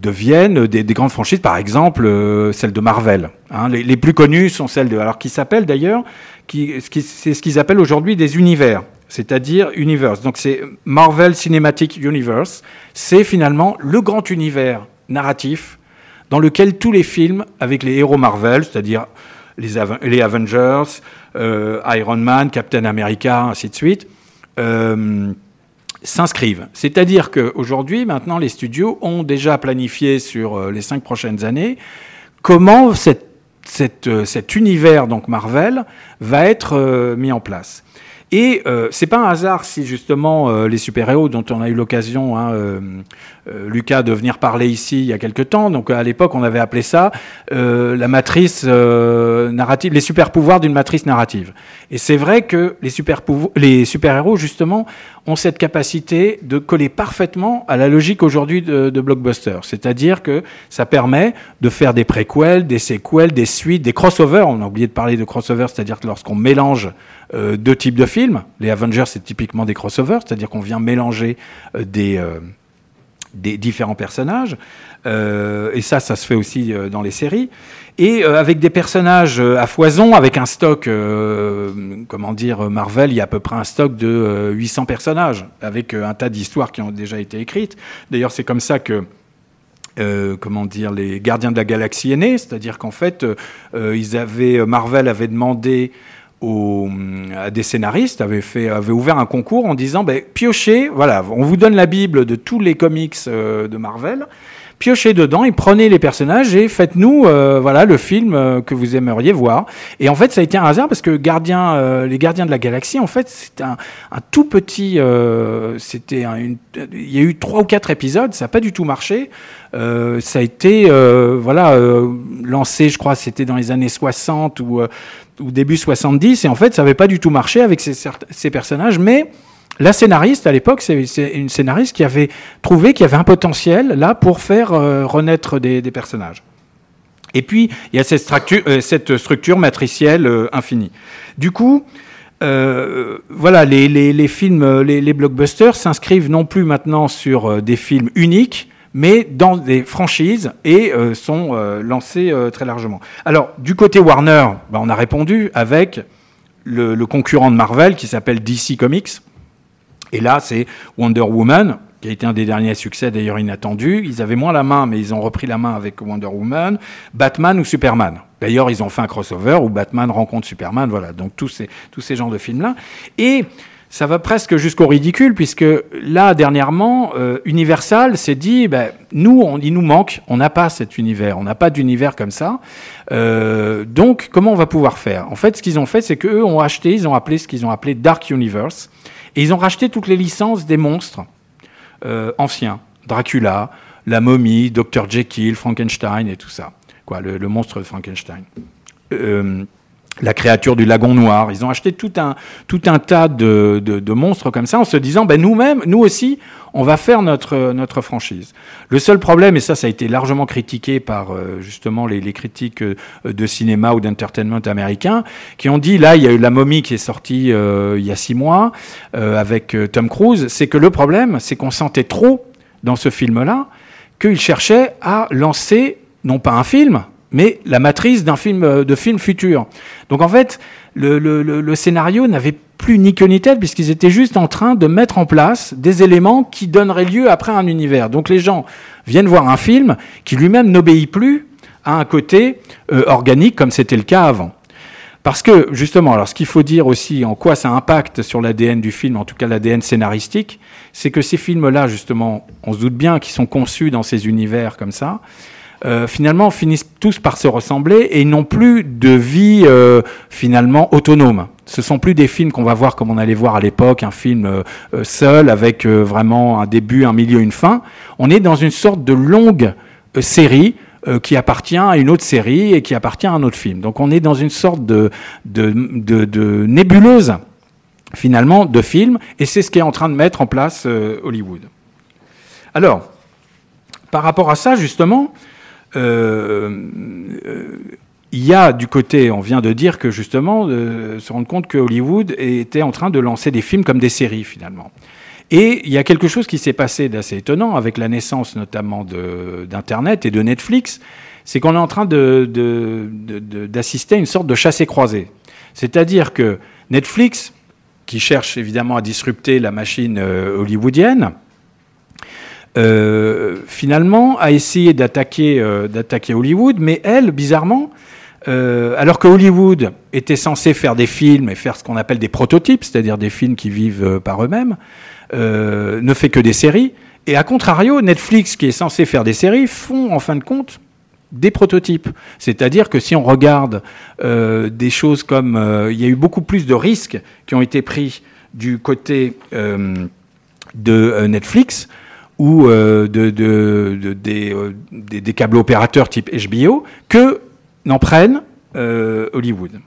deviennent des, grandes franchises, par exemple celles de Marvel. Hein. Les, plus connues sont celles de... Alors qui s'appellent d'ailleurs, c'est ce qu'ils appellent aujourd'hui des univers, c'est-à-dire universe. Donc c'est Marvel Cinematic Universe, c'est finalement le grand univers narratif dans lequel tous les films avec les héros Marvel, c'est-à-dire les Avengers, Iron Man, Captain America, ainsi de suite, euh, s'inscrivent. C'est-à-dire qu'aujourd'hui, maintenant, les studios ont déjà planifié sur euh, les cinq prochaines années comment euh, cet univers, donc Marvel, va être mis en place. Et euh, c'est pas un hasard si justement euh, les super-héros dont on a eu l'occasion, hein, euh, euh, Lucas, de venir parler ici il y a quelque temps. Donc à l'époque, on avait appelé ça la matrice narrative, les super-pouvoirs d'une matrice narrative. Et c'est vrai que les super-pouvo- les super-héros justement ont cette capacité de coller parfaitement à la logique aujourd'hui de, de blockbuster. C'est-à-dire que ça permet de faire des préquels, des séquels, des suites, des crossovers. On a oublié de parler de crossovers, c'est-à-dire que lorsqu'on mélange euh, deux types de films, les Avengers c'est typiquement des crossovers, c'est-à-dire qu'on vient mélanger euh, des, euh, des différents personnages. Et ça, ça se fait aussi dans les séries. Et avec des personnages à foison, avec un stock, comment dire, Marvel, il y a à peu près un stock de euh, 800 personnages, avec un tas d'histoires qui ont déjà été écrites. D'ailleurs, c'est comme ça que comment dire, les Gardiens de la Galaxie est né, c'est-à-dire qu'en fait, ils avaient, Marvel avait demandé aux, à des scénaristes, avait, fait, avait ouvert un concours en disant, ben, piochez, voilà, on vous donne la Bible de tous les comics euh, de Marvel, piochez dedans et prenez les personnages et faites-nous euh, voilà le film euh, que vous aimeriez voir. Et en fait, ça a été un hasard parce que Gardien, euh, les Gardiens de la Galaxie, en fait, c'est un, un tout petit, euh, c'était un- il y a eu trois ou quatre épisodes, ça n'a pas du tout marché. Euh, ça a été voilà lancé, je crois, c'était dans les années 60 ou, ou début 70, et en fait, ça n'avait pas du tout marché avec ces, ces personnages, mais la scénariste, à l'époque, c'est une scénariste qui avait trouvé qu'il y avait un potentiel là pour faire euh, renaître des, personnages. Et puis, il y a cette structure, euh, matricielle euh, infinie. Du coup, voilà, les, films, les, blockbusters s'inscrivent non plus maintenant sur des films uniques, mais dans des franchises et sont lancés très largement. Alors, du côté Warner, bah, on a répondu avec le concurrent de Marvel qui s'appelle DC Comics. Et là, c'est Wonder Woman, qui a été un des derniers succès d'ailleurs inattendus. Ils avaient moins la main, mais ils ont repris la main avec Wonder Woman, Batman ou Superman. D'ailleurs, ils ont fait un crossover où Batman rencontre Superman, voilà. Donc tous ces, tous ces genres de films-là. Et ça va presque jusqu'au ridicule, puisque là, dernièrement, euh, Universal s'est dit, ben, nous, on, il nous manque, on n'a pas cet univers, on n'a pas d'univers comme ça. Euh, donc, comment on va pouvoir faire? En fait, ce qu'ils ont fait, c'est qu'eux ont acheté, ils ont appelé ce qu'ils ont appelé Dark Universe, et ils ont racheté toutes les licences des monstres euh, anciens, Dracula, la momie, Dr Jekyll, Frankenstein et tout ça. Quoi, le, monstre de Frankenstein. Euh, la créature du lagon noir. Ils ont acheté tout un, tout un tas de, de, monstres comme ça en se disant, ben nous-mêmes, nous aussi, on va faire notre, notre franchise. Le seul problème, et ça, ça a été largement critiqué par euh, justement les, critiques euh, de cinéma ou d'entertainment américains, qui ont dit, là, il y a eu La momie qui est sortie euh, il y a six mois avec Tom Cruise, c'est que le problème, c'est qu'on sentait trop dans ce film-là qu'il cherchait à lancer, non pas un film, mais la matrice d'un film euh, de film futur. Donc en fait, le, scénario n'avait plus ni queue ni tête puisqu'ils étaient juste en train de mettre en place des éléments qui donneraient lieu après un univers. Donc les gens viennent voir un film qui lui-même n'obéit plus à un côté euh, organique comme c'était le cas avant. Parce que, justement, alors ce qu'il faut dire aussi, en quoi ça impacte sur l'ADN du film, en tout cas l'ADN scénaristique, c'est que ces films-là, justement, on se doute bien qu'ils sont conçus dans ces univers comme ça, euh, finalement finissent tous par se ressembler et n'ont plus de vie euh, finalement autonome. Ce sont plus des films qu'on va voir comme on allait voir à l'époque, un film euh, seul avec vraiment un début, un milieu, une fin. On est dans une sorte de longue série qui appartient à une autre série et qui appartient à un autre film. Donc on est dans une sorte de, nébuleuse finalement de films et c'est ce qui est en train de mettre en place Hollywood. Alors, par rapport à ça, justement, il y a du côté, on vient de dire que justement, euh, se rendre compte que Hollywood était en train de lancer des films comme des séries finalement. Et il y a quelque chose qui s'est passé d'assez étonnant avec la naissance notamment d'Internet et de Netflix, c'est qu'on est en train d'assister à une sorte de chassé-croisé. C'est-à-dire que Netflix, qui cherche évidemment à disrupter la machine euh, hollywoodienne, euh, finalement a essayé d'attaquer euh, d'attaquer Hollywood, mais elle, bizarrement, euh, alors que Hollywood était censé faire des films et faire ce qu'on appelle des prototypes, c'est-à-dire des films qui vivent euh, par eux-mêmes, euh, ne fait que des séries. Et à contrario, Netflix, qui est censé faire des séries, font en fin de compte des prototypes. C'est-à-dire que si on regarde euh, des choses comme... Euh, il y a eu beaucoup plus de risques qui ont été pris du côté euh, de Netflix ou de, de, des, des, câbles opérateurs type HBO que n'en prennent Hollywood.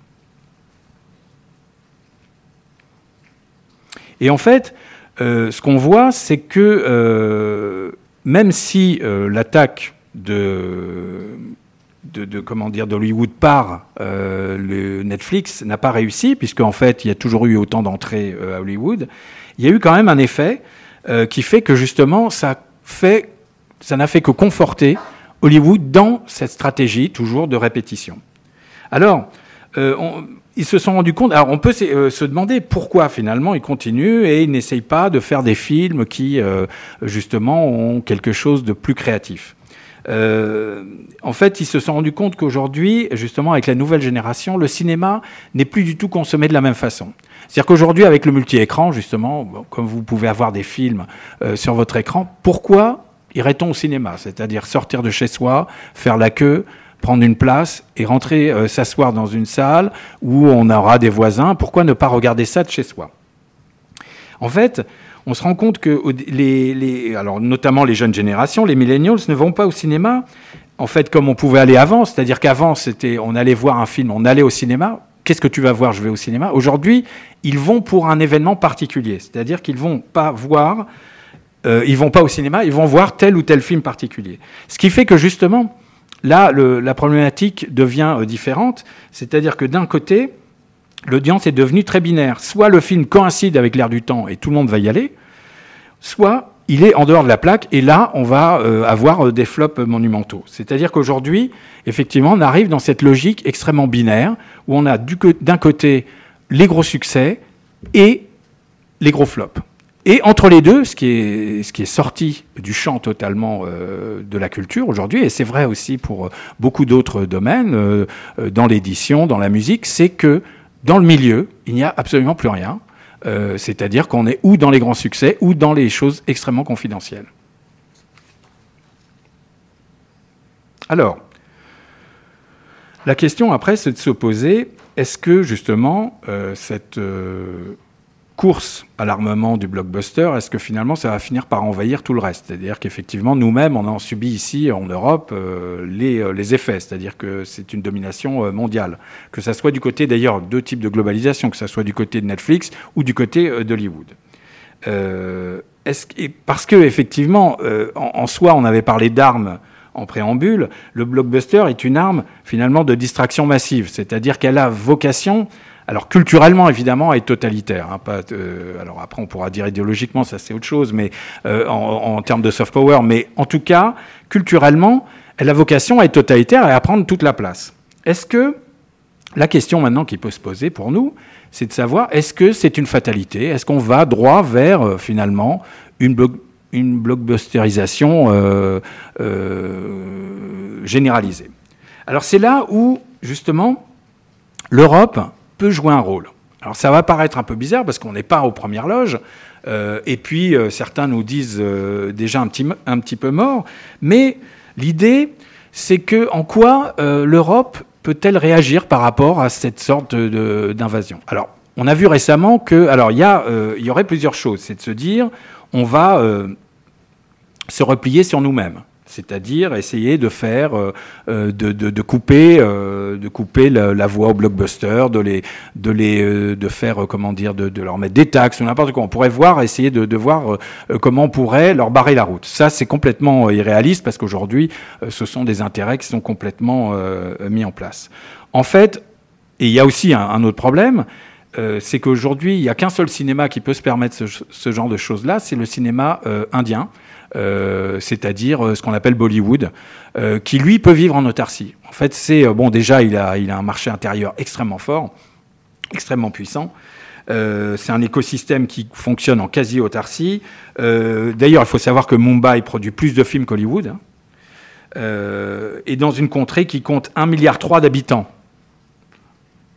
Et en fait, ce qu'on voit, c'est que même si l'attaque de, de, comment dire d'Hollywood par euh, le Netflix n'a pas réussi, puisque en fait il y a toujours eu autant d'entrées euh, à Hollywood. Il y a eu quand même un effet euh, qui fait que justement ça n'a fait que conforter Hollywood dans cette stratégie toujours de répétition. Alors, ils se sont rendus compte. Alors, on peut se demander pourquoi finalement ils continuent et ils n'essayent pas de faire des films qui, justement, ont quelque chose de plus créatif. Euh, en fait, ils se sont rendus compte qu'aujourd'hui, justement, avec la nouvelle génération, le cinéma n'est plus du tout consommé de la même façon. C'est-à-dire qu'aujourd'hui, avec le multi-écran, justement, comme vous pouvez avoir des films euh, sur votre écran, pourquoi irait-on au cinéma? C'est-à-dire sortir de chez soi, faire la queue, prendre une place et rentrer euh, s'asseoir dans une salle où on aura des voisins? Pourquoi ne pas regarder ça de chez soi? En fait, on se rend compte que les, alors notamment les jeunes générations, les millennials, ne vont pas au cinéma. En fait, comme on pouvait aller avant, c'est-à-dire qu'avant, c'était, on allait voir un film, on allait au cinéma. Qu'est-ce que tu vas voir Je vais au cinéma. Aujourd'hui, ils vont pour un événement particulier, c'est-à-dire qu'ils vont pas voir, euh, ils vont pas au cinéma, ils vont voir tel ou tel film particulier. Ce qui fait que justement, là, la problématique devient euh, différente, c'est-à-dire que d'un côté, l'audience est devenue très binaire. Soit le film coïncide avec l'air du temps et tout le monde va y aller, soit il est en dehors de la plaque et là, on va euh, avoir euh, des flops monumentaux. C'est-à-dire qu'aujourd'hui, effectivement, on arrive dans cette logique extrêmement binaire où on a d'un côté les gros succès et les gros flops. Et entre les deux, ce qui est, sorti du champ totalement euh, de la culture aujourd'hui, et c'est vrai aussi pour beaucoup d'autres domaines, dans l'édition, dans la musique, c'est que dans le milieu, il n'y a absolument plus rien. Euh, c'est-à-dire qu'on est ou dans les grands succès ou dans les choses extrêmement confidentielles. Alors, la question après, c'est de se poser, est-ce que justement euh, cette euh, course à l'armement du blockbuster, est-ce que finalement ça va finir par envahir tout le reste? C'est-à-dire qu'effectivement, nous-mêmes, on en subit ici en Europe euh, euh, les, effets, c'est-à-dire que c'est une domination euh, mondiale. Que ça soit du côté d'ailleurs deux types de globalisation, que ça soit du côté de Netflix ou du côté d'Hollywood. parce que effectivement, en, en, soi, on avait parlé d'armes en préambule, le blockbuster est une arme finalement de distraction massive, c'est-à-dire qu'elle a vocation alors culturellement, évidemment, elle est totalitaire. Hein, euh, alors après, on pourra dire idéologiquement, ça c'est autre chose, mais euh, en, termes de soft power. Mais en tout cas, culturellement, elle a vocation à être totalitaire et à prendre toute la place. Est-ce que la question maintenant qui peut se poser pour nous, c'est de savoir est-ce que c'est une fatalité? Est-ce qu'on va droit vers euh, finalement une blockbusterisation généralisée? Alors c'est là où justement l'Europe peut jouer un rôle. Alors ça va paraître un peu bizarre parce qu'on n'est pas aux premières loges, euh, et puis euh, certains nous disent euh, déjà un petit, un petit peu mort, mais l'idée c'est que en quoi l'Europe peut-elle réagir par rapport à cette sorte d'invasion? Alors on a vu récemment que, alors il y, y aurait plusieurs choses, c'est de se dire on va se replier sur nous-mêmes c'est-à-dire essayer de faire, euh, euh, de, couper, de couper euh, la, voie au blockbuster, de les, de les, de faire, comment dire, de, leur mettre des taxes ou n'importe quoi. On pourrait voir, essayer de, voir comment on pourrait leur barrer la route. Ça, c'est complètement irréaliste parce qu'aujourd'hui, ce sont des intérêts qui sont complètement mis en place. En fait, et il y a aussi un, autre problème, c'est qu'aujourd'hui, il n'y a qu'un seul cinéma qui peut se permettre ce genre de choses-là, c'est le cinéma indien. Euh, c'est-à-dire euh, ce qu'on appelle Bollywood, euh, qui lui peut vivre en autarcie. En fait, c'est bon déjà il a, un marché intérieur extrêmement fort, extrêmement puissant. c'est un écosystème qui fonctionne en quasi-autarcie. D'ailleurs, il faut savoir que Mumbai produit plus de films qu'Hollywood. Hein. et dans une contrée qui compte 1,3 milliard d'habitants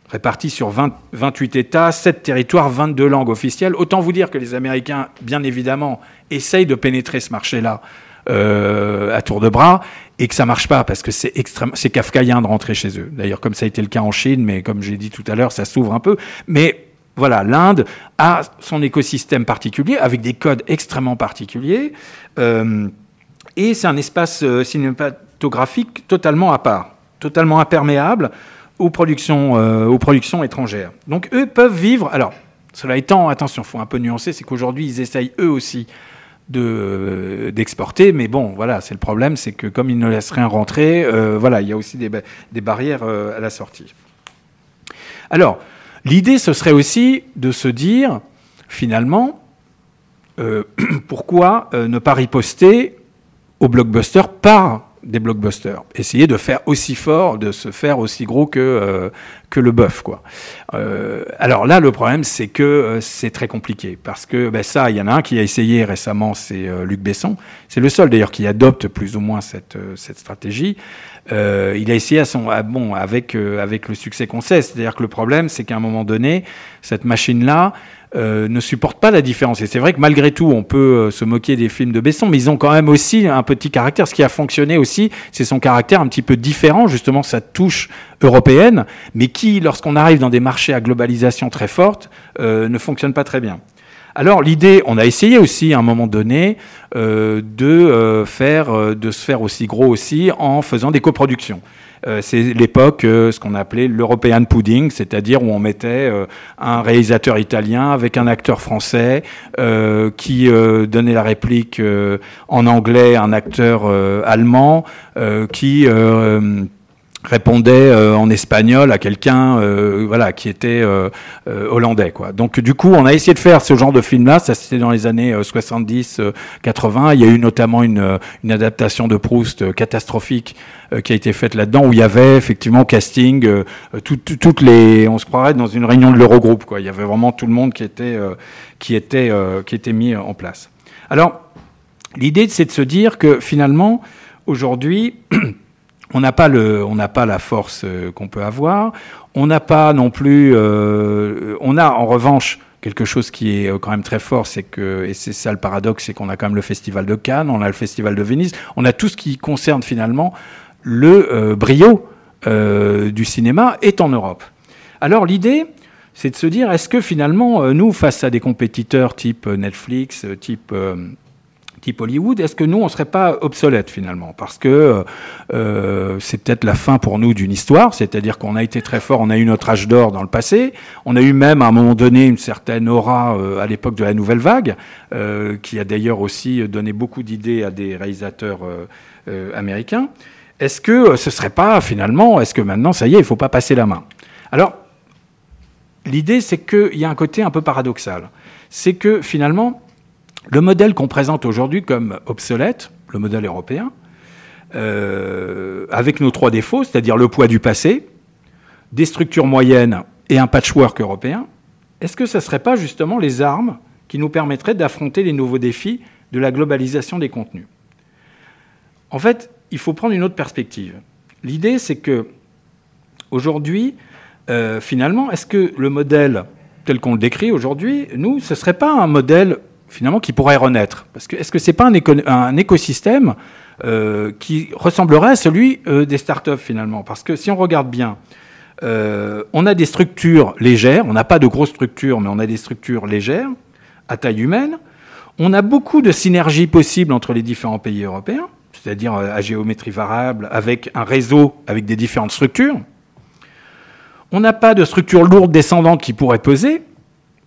répartis sur 28 États, 7 territoires, 22 langues officielles. Autant vous dire que les Américains, bien évidemment, essayent de pénétrer ce marché-là. Euh, à tour de bras et que ça marche pas parce que c'est extrêmement, c'est kafkaïen de rentrer chez eux. D'ailleurs, comme ça a été le cas en Chine, mais comme j'ai dit tout à l'heure, ça s'ouvre un peu. Mais voilà, l'Inde a son écosystème particulier avec des codes extrêmement particuliers. Euh, et c'est un espace euh, cinématographique totalement à part, totalement imperméable aux productions, euh, aux productions étrangères. Donc eux peuvent vivre. Alors, cela étant, attention, il faut un peu nuancer, c'est qu'aujourd'hui, ils essayent eux aussi de d'exporter, mais bon, voilà, c'est le problème, c'est que comme ils ne laissent rien rentrer, euh, voilà, il y a aussi des, des barrières à la sortie. Alors, l'idée, ce serait aussi de se dire, finalement, pourquoi ne pas riposter au blockbuster par des blockbusters. Essayer de faire aussi fort, de se faire aussi gros que, euh, que le bœuf. Quoi. Euh, alors là, le problème, c'est que euh, c'est très compliqué. Parce que ben, ça, il y en a un qui a essayé récemment, c'est Luc Besson. C'est le seul d'ailleurs qui adopte plus ou moins cette, cette stratégie. il a essayé à son, bon, avec, avec le succès qu'on sait. C'est-à-dire que le problème, c'est qu'à un moment donné, cette machine-là, euh, ne supportent pas la différence. Et c'est vrai que malgré tout, on peut euh, se moquer des films de Besson, mais ils ont quand même aussi un petit caractère. Ce qui a fonctionné aussi, c'est son caractère un petit peu différent, justement sa touche européenne, mais qui, lorsqu'on arrive dans des marchés à globalisation très forte, euh, ne fonctionne pas très bien. Alors l'idée, on a essayé aussi à un moment donné de faire, de se faire aussi gros aussi en faisant des coproductions. Euh, c'est l'époque, euh, ce qu'on appelait l'European Pudding, c'est-à-dire où on mettait euh, un réalisateur italien avec un acteur français qui donnait la réplique en anglais, un acteur allemand qui répondait en espagnol à quelqu'un voilà qui était hollandais quoi. Donc du coup, on a essayé de faire ce genre de film là, ça c'était dans les années 70 80, il y a eu notamment une, adaptation de Proust catastrophique euh, qui a été faite là-dedans, où il y avait effectivement casting, euh, toutes les, on se croirait dans une réunion de l'Eurogroupe. Il y avait vraiment tout le monde qui était, euh, qui était, qui était mis en place. Alors, l'idée, c'est de se dire que finalement, aujourd'hui, on n'a pas la force qu'on peut avoir. On n'a pas non plus, on a en revanche quelque chose qui est quand même très fort, c'est que, et c'est ça le paradoxe, c'est qu'on a quand même le festival de Cannes, on a le festival de Venise, on a tout ce qui concerne finalement le euh, brio euh, du cinéma est en Europe. Alors l'idée, c'est de se dire, est-ce que finalement, euh, nous, face à des compétiteurs type Netflix, type type Hollywood, est-ce que nous, on ne serait pas obsolète finalement? Parce que c'est peut-être la fin pour nous d'une histoire, c'est-à-dire qu'on a été très fort, on a eu notre âge d'or dans le passé, on a eu même à un moment donné une certaine aura à l'époque de la nouvelle vague, qui a d'ailleurs aussi donné beaucoup d'idées à des réalisateurs américains. Est-ce que euh, ce serait pas finalement, est-ce que maintenant, ça y est, il ne faut pas passer la main? Alors, l'idée, c'est qu'il y a un côté un peu paradoxal. C'est que finalement, le modèle qu'on présente aujourd'hui comme obsolète, le modèle européen, euh, avec nos trois défauts, c'est-à-dire le poids du passé, des structures moyennes et un patchwork européen, est-ce que ce ne serait pas justement les armes qui nous permettraient d'affronter les nouveaux défis de la globalisation des contenus? En fait, il faut prendre une autre perspective. L'idée, c'est que aujourd'hui, euh, finalement, est-ce que le modèle tel qu'on le décrit aujourd'hui, nous, ce ne serait pas un modèle finalement qui pourrait renaître Parce que est-ce que ce n'est pas un, écosystème euh, qui ressemblerait à celui euh, des startups finalement? Parce que si on regarde bien, on a des structures légères, on n'a pas de grosses structures, mais on a des structures légères, à taille humaine. On a beaucoup de synergies possibles entre les différents pays européens c'est-à-dire euh, à géométrie variable, avec un réseau avec des différentes structures. On n'a pas de structure lourde descendante qui pourrait peser,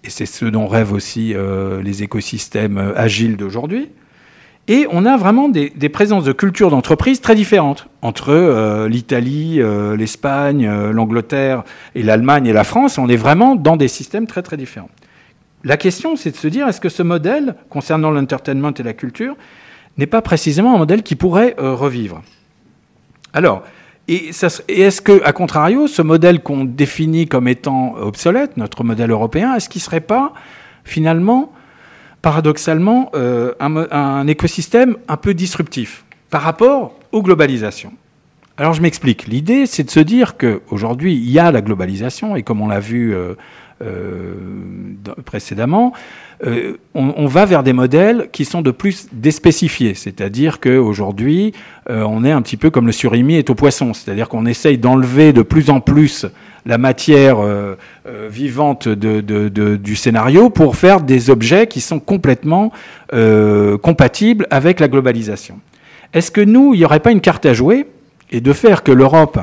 et c'est ce dont rêvent aussi euh, les écosystèmes euh, agiles d'aujourd'hui. Et on a vraiment des, présences de cultures d'entreprise très différentes entre l'Italie, l'Espagne, l'Angleterre et l'Allemagne et la France. On est vraiment dans des systèmes très très différents. La question, c'est de se dire, est-ce que ce modèle, concernant l'entertainment et la culture, n'est pas précisément un modèle qui pourrait euh, revivre? Alors, et, est-ce que, à contrario, ce modèle qu'on définit comme étant obsolète, notre modèle européen, est-ce qu'il ne serait pas finalement, paradoxalement, euh, un, écosystème un peu disruptif par rapport aux globalisations? Alors je m'explique. L'idée, c'est de se dire qu'aujourd'hui, il y a la globalisation, et comme on l'a vu euh, précédemment, on, va vers des modèles qui sont de plus déspécifiés. C'est-à-dire qu'aujourd'hui, on est un petit peu comme le surimi est au poisson. C'est-à-dire qu'on essaye d'enlever de plus en plus la matière euh, euh, vivante du scénario pour faire des objets qui sont complètement euh, compatibles avec la globalisation. Est-ce que nous, il n'y aurait pas une carte à jouer et de faire que l'Europe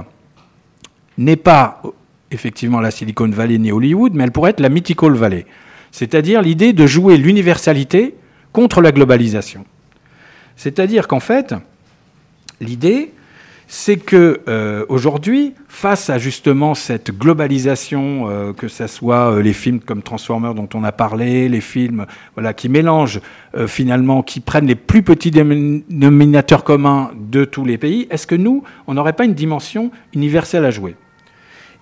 n'est pas effectivement la Silicon Valley ni Hollywood, mais elle pourrait être la Mythical Valley, c'est-à-dire l'idée de jouer l'universalité contre la globalisation. C'est-à-dire qu'en fait, l'idée, c'est que euh, aujourd'hui, face à justement cette globalisation, euh, que ce soit euh, les films comme Transformers dont on a parlé, les films qui mélangent finalement, qui prennent les plus petits dénominateurs communs de tous les pays, est-ce que nous, on n'aurait pas une dimension universelle à jouer?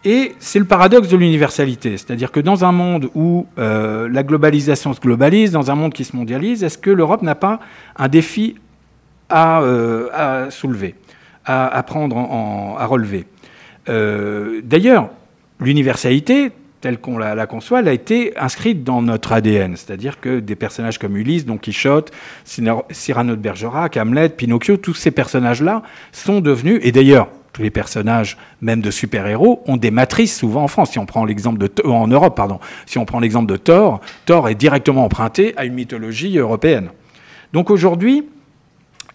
Et c'est le paradoxe de l'universalité, c'est-à-dire que dans un monde où la globalisation se globalise, dans un monde qui se mondialise, est-ce que l'Europe n'a pas un défi à soulever à, prendre, à relever? Euh, d'ailleurs, l'universalité, telle qu'on la, conçoit, elle a été inscrite dans notre ADN. C'est-à-dire que des personnages comme Ulysse, Don Quichotte, Cyrano de Bergerac, Hamlet, Pinocchio, tous ces personnages-là sont devenus, et d'ailleurs, tous les personnages, même de super-héros, ont des matrices souvent en France. Si on prend l'exemple de en Europe, pardon. Si on prend l'exemple de Thor, Thor est directement emprunté à une mythologie européenne. Donc aujourd'hui,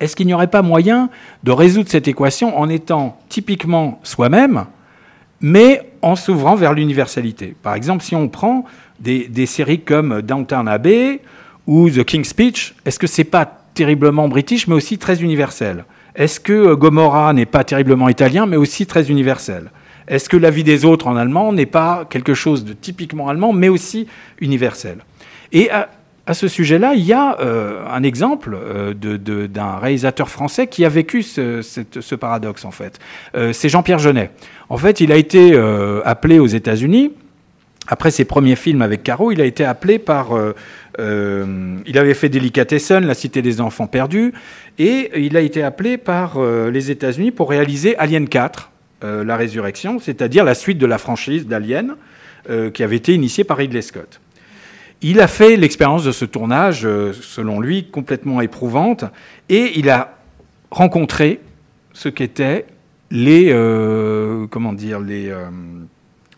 est-ce qu'il n'y aurait pas moyen de résoudre cette équation en étant typiquement soi-même, mais en s'ouvrant vers l'universalité? Par exemple, si on prend des, séries comme Downtown Abbey ou The King's Speech, est-ce que c'est pas terriblement british, mais aussi très universel? Est-ce que euh, Gomorrah n'est pas terriblement italien, mais aussi très universel? Est-ce que La vie des autres en allemand n'est pas quelque chose de typiquement allemand, mais aussi universel? Et à ce sujet-là, il y a euh, un exemple euh, d'un réalisateur français qui a vécu ce, paradoxe, en fait. C'est Jean-Pierre Jeunet. En fait, il a été appelé aux États-Unis. Après ses premiers films avec Caro, il a été appelé par. Il avait fait Delicatessen, La Cité des Enfants Perdus, et il a été appelé par les États-Unis pour réaliser Alien 4, La Résurrection, c'est-à-dire la suite de la franchise d'Alien, qui avait été initiée par Ridley Scott. Il a fait l'expérience de ce tournage, euh, selon lui, complètement éprouvante, et il a rencontré ce qu'étaient les, euh, comment dire, euh,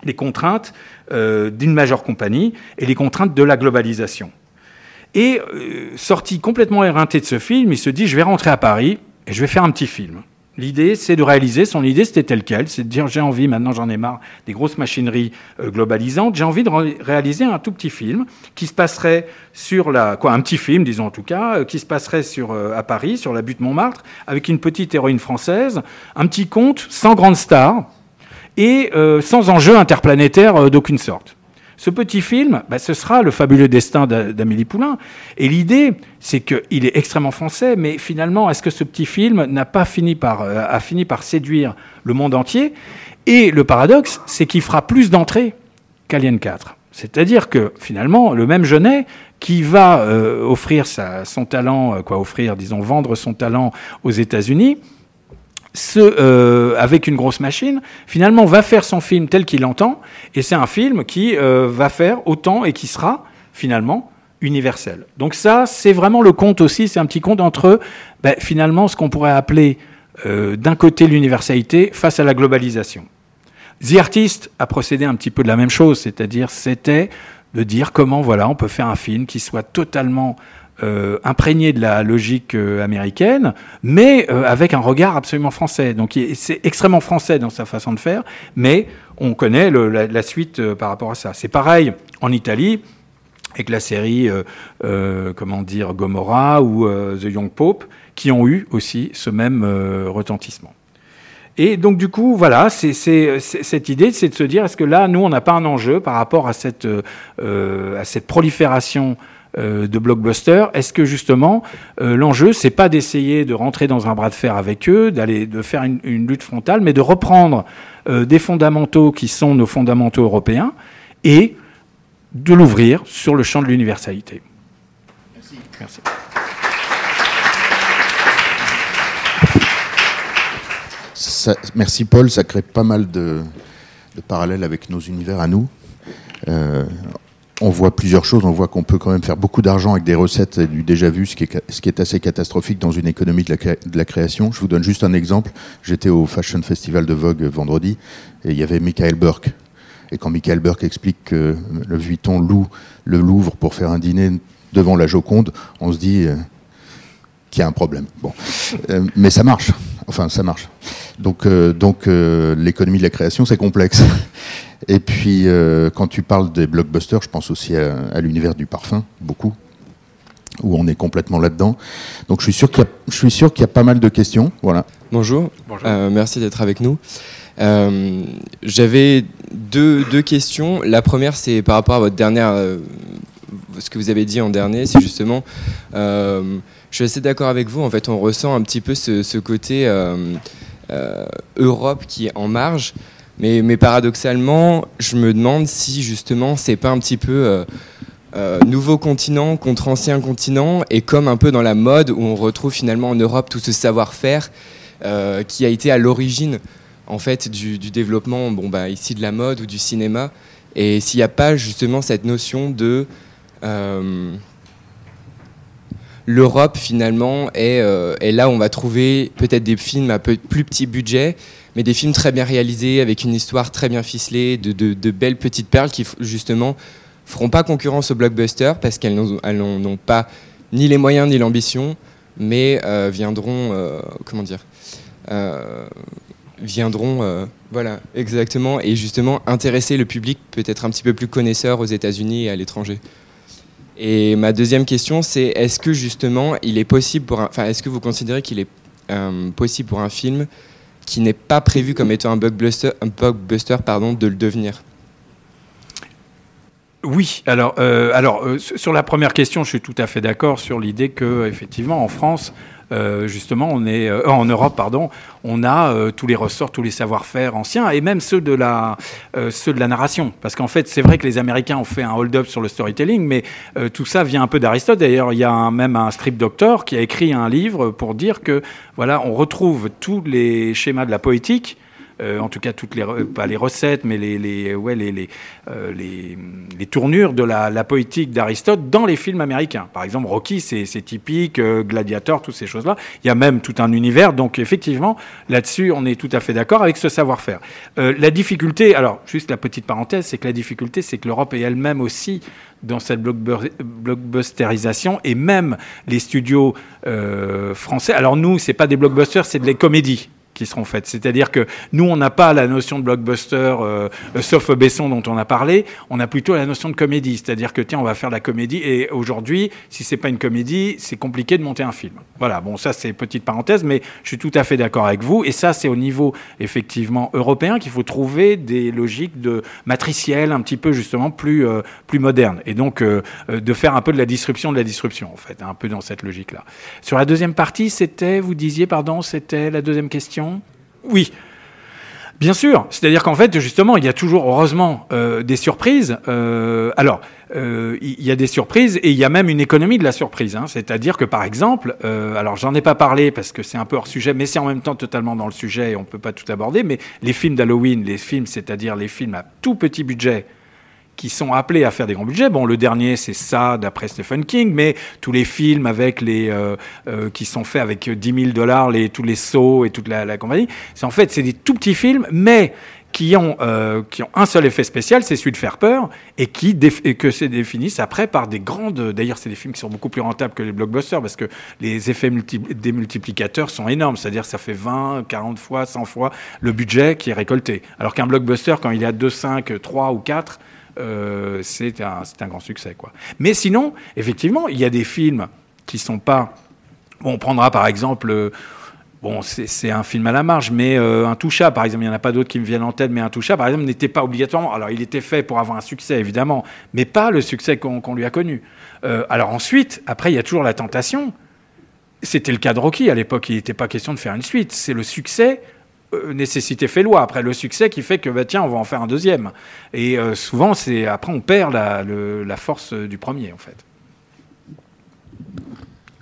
les contraintes d'une majeure compagnie et les contraintes de la globalisation. Et sorti complètement éreinté de ce film, il se dit, je vais rentrer à Paris et je vais faire un petit film. L'idée, c'est de réaliser, son idée, c'était telle quelle, c'est de dire j'ai envie, maintenant j'en ai marre des grosses machineries euh, globalisantes, j'ai envie de réaliser un tout petit film qui se passerait sur la, quoi, un petit film, disons en tout cas, euh, qui se passerait sur, euh, à Paris, sur la butte Montmartre, avec une petite héroïne française, un petit conte sans grande star et sans enjeu interplanétaire d'aucune sorte. Ce petit film, bah, ce sera le fabuleux destin d'Amélie Poulain. Et l'idée, c'est qu'il est extrêmement français, mais finalement, est-ce que ce petit film n'a pas fini par, euh, séduire le monde entier? Et le paradoxe, c'est qu'il fera plus d'entrées qu'Alien 4. C'est-à-dire que finalement, le même Genet qui va euh, offrir son talent, euh, quoi offrir, disons, vendre son talent aux États-Unis, euh, avec une grosse machine, finalement va faire son film tel qu'il l'entend, et c'est un film qui euh, va faire autant et qui sera finalement universel. Donc ça, c'est vraiment le conte aussi, c'est un petit conte entre ben, finalement ce qu'on pourrait appeler euh, d'un côté l'universalité face à la globalisation. The Artist a procédé un petit peu de la même chose, c'est-à-dire c'était de dire comment voilà on peut faire un film qui soit totalement euh, imprégné de la logique euh, américaine, mais euh, avec un regard absolument français. Donc c'est extrêmement français dans sa façon de faire, mais on connaît la, suite par rapport à ça. C'est pareil en Italie avec la série, comment dire, Gomorrah ou The Young Pope, qui ont eu aussi ce même retentissement. Et donc du coup, voilà, cette idée, c'est de se dire, est-ce que là, nous, on n'a pas un enjeu par rapport à cette, prolifération de blockbuster. Est-ce que justement euh, l'enjeu c'est pas d'essayer de rentrer dans un bras de fer avec eux, d'aller de faire une, lutte frontale, mais de reprendre euh, des fondamentaux qui sont nos fondamentaux européens et de l'ouvrir sur le champ de l'universalité. Merci. merci Paul, ça crée pas mal de, de parallèles avec nos univers à nous. On voit plusieurs choses. On voit qu'on peut quand même faire beaucoup d'argent avec des recettes et du déjà vu, ce qui est, assez catastrophique dans une économie de la, de la, création. Je vous donne juste un exemple. J'étais au Fashion Festival de Vogue vendredi et il y avait Michael Burke. Et quand Michael Burke explique que le Vuitton loue le Louvre pour faire un dîner devant la Joconde, on se dit euh, qu'il y a un problème. Bon. Euh, mais ça marche. Enfin, ça marche. Donc, euh, donc l'économie de la création, c'est complexe. Et puis, quand tu parles des blockbusters, je pense aussi à, l'univers du parfum, beaucoup, où on est complètement là-dedans. Donc, je suis sûr qu'il y, y, a pas mal de questions. Voilà. Bonjour. Bonjour. merci d'être avec nous. Euh, j'avais deux, deux, questions. La première, c'est par rapport à votre dernière, euh, ce que vous avez dit en dernier, c'est justement, euh, je suis assez d'accord avec vous. En fait, on ressent un petit peu ce, côté Europe qui est en marge. Mais, paradoxalement, je me demande si justement, c'est pas un petit peu nouveau continent contre ancien continent, et comme un peu dans la mode où on retrouve finalement en Europe tout ce savoir-faire qui a été à l'origine en fait du, développement, bon bah ici de la mode ou du cinéma, et s'il n'y a pas justement cette notion de euh, l'Europe finalement euh, est, là où on va trouver peut-être des films à plus petit budget, mais des films très bien réalisés avec une histoire très bien ficelée, de, belles petites perles qui justement feront pas concurrence aux blockbusters parce qu'elles n'ont pas ni les moyens ni l'ambition, mais euh, viendront comment dire viendront, euh, voilà, exactement, et justement intéresser le public peut-être un petit peu plus connaisseur aux États-Unis et à l'étranger. Et ma deuxième question, c'est est-ce que justement, il est possible pour, enfin, est-ce que vous considérez qu'il est euh, possible pour un film qui n'est pas prévu comme étant un blockbuster, un blockbuster pardon, de le devenir? Oui, alors, euh, alors sur la première question, je suis tout à fait d'accord sur l'idée que, effectivement, en France, euh, justement, on est euh, en Europe, pardon, on a euh, tous les ressorts, tous les savoir-faire anciens et même ceux de la ceux de la narration. Parce qu'en fait, c'est vrai que les Américains ont fait un hold-up sur le storytelling, mais tout ça vient un peu d'Aristote. D'ailleurs, il y a même un strip doctor qui a écrit un livre pour dire que voilà, on retrouve tous les schémas de la poétique euh, en tout cas toutes les pas les recettes, mais les les ouais, les, les, euh, les, tournures de la, poétique d'Aristote dans les films américains. Par exemple, Rocky, c'est typique, euh, Gladiator, toutes ces choses-là. Il y a même tout un univers. Donc effectivement, là-dessus, on est tout à fait d'accord avec ce savoir-faire. la difficulté, alors juste la petite parenthèse, c'est que la difficulté, c'est que l'Europe est elle-même aussi dans cette blockbusterisation et même les studios français. Alors nous, c'est pas des blockbusters, c'est des comédies qui seront faites. C'est-à-dire que nous, on n'a pas la notion de blockbuster, euh, euh, sauf Besson dont on a parlé, on a plutôt la notion de comédie. C'est-à-dire que tiens, on va faire la comédie, et aujourd'hui, si c'est pas une comédie, c'est compliqué de monter un film. Voilà, bon, ça c'est petite parenthèse, mais je suis tout à fait d'accord avec vous, et ça c'est au niveau effectivement européen qu'il faut trouver des logiques de matricielles un petit peu justement plus, euh, plus modernes, et donc de faire un peu de la disruption de la disruption, en fait, un peu dans cette logique-là. Sur la deuxième partie, c'était, vous disiez, pardon, c'était la deuxième question? Oui. Bien sûr, c'est-à-dire qu'en fait, justement, il y a toujours, heureusement, euh, des surprises. Euh, alors, euh, il y a des surprises et il y a même une économie de la surprise. Hein. C'est-à-dire que, par exemple, alors j'en ai pas parlé parce que c'est un peu hors sujet, mais c'est en même temps totalement dans le sujet et on peut pas tout aborder. Mais les films d'Halloween, les films, c'est-à-dire les films à tout petit budget, qui sont appelés à faire des grands budgets. Bon, le dernier, c'est ça, d'après Stephen King, mais tous les films avec les, euh, euh, qui sont faits avec 10 000 dollars, les, tous les sauts et toute la, compagnie, c'est en fait, c'est des tout petits films, mais qui ont, euh, qui ont un seul effet spécial, c'est celui de faire peur, et qui que se définissent après par des grandes. D'ailleurs, c'est des films qui sont beaucoup plus rentables que les blockbusters parce que les effets des multiplicateurs sont énormes, c'est-à-dire ça fait 20, 40 fois, 100 fois le budget qui est récolté. Alors qu'un blockbuster, quand il est à 2, 5, 3 ou 4, euh, c'est un, un, grand succès. Quoi. Mais sinon, effectivement, il y a des films qui sont pas. On prendra par exemple. Euh, bon, c'est un film à la marge, mais euh, un toucha, par exemple, il n'y en a pas d'autres qui me viennent en tête, mais un toucha, par exemple, n'était pas obligatoirement. Alors, il était fait pour avoir un succès, évidemment, mais pas le succès qu'on lui a connu. alors ensuite, après, il y a toujours la tentation. C'était le cas de Rocky à l'époque, il n'était pas question de faire une suite. C'est le succès euh, nécessité fait loi. Après, le succès qui fait que, bah, tiens, on va en faire un deuxième. Et euh, souvent, c'est après, on perd la, la, force du premier, en fait.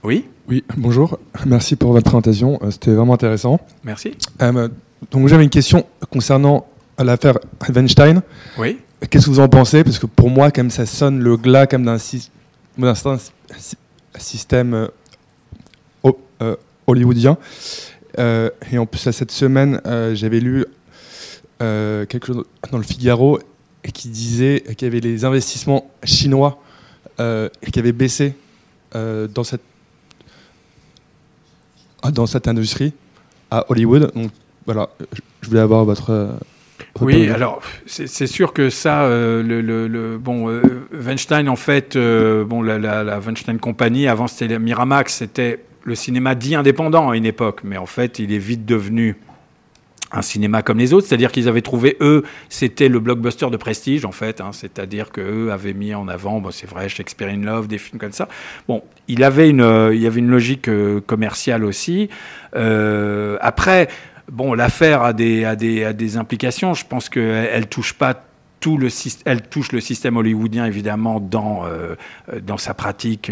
Oui? Oui, bonjour. Merci pour votre présentation. Euh, c'était vraiment intéressant. Merci. donc, j'avais une question concernant l'affaire Weinstein. Oui. qu'est-ce que vous en pensez? Parce que pour moi, comme ça sonne le glas comme d'un système hollywoodien. Et en plus, cette semaine, j'avais lu quelque chose dans le Figaro qui disait qu'il y avait les investissements chinois qui avaient baissé dans cette dans cette industrie à Hollywood. Donc voilà, je voulais avoir votre. oui, alors c'est sûr que ça, euh, le, le, bon, euh, Weinstein en fait, euh, bon, la, la, la, Weinstein Company, avant c'était Miramax, c'était le cinéma dit indépendant à une époque, mais en fait, il est vite devenu un cinéma comme les autres, c'est-à-dire qu'ils avaient trouvé, eux, c'était le blockbuster de prestige, en fait, hein, c'est-à-dire qu'eux avaient mis en avant, bon, c'est vrai, Shakespeare in Love, des films comme ça. Bon, il, avait une, euh, il y avait une logique euh, commerciale aussi. Euh, après, bon, l'affaire a des, a, des, a des implications, je pense qu'elle ne touche pas tout le, elle touche le système hollywoodien évidemment dans, dans sa pratique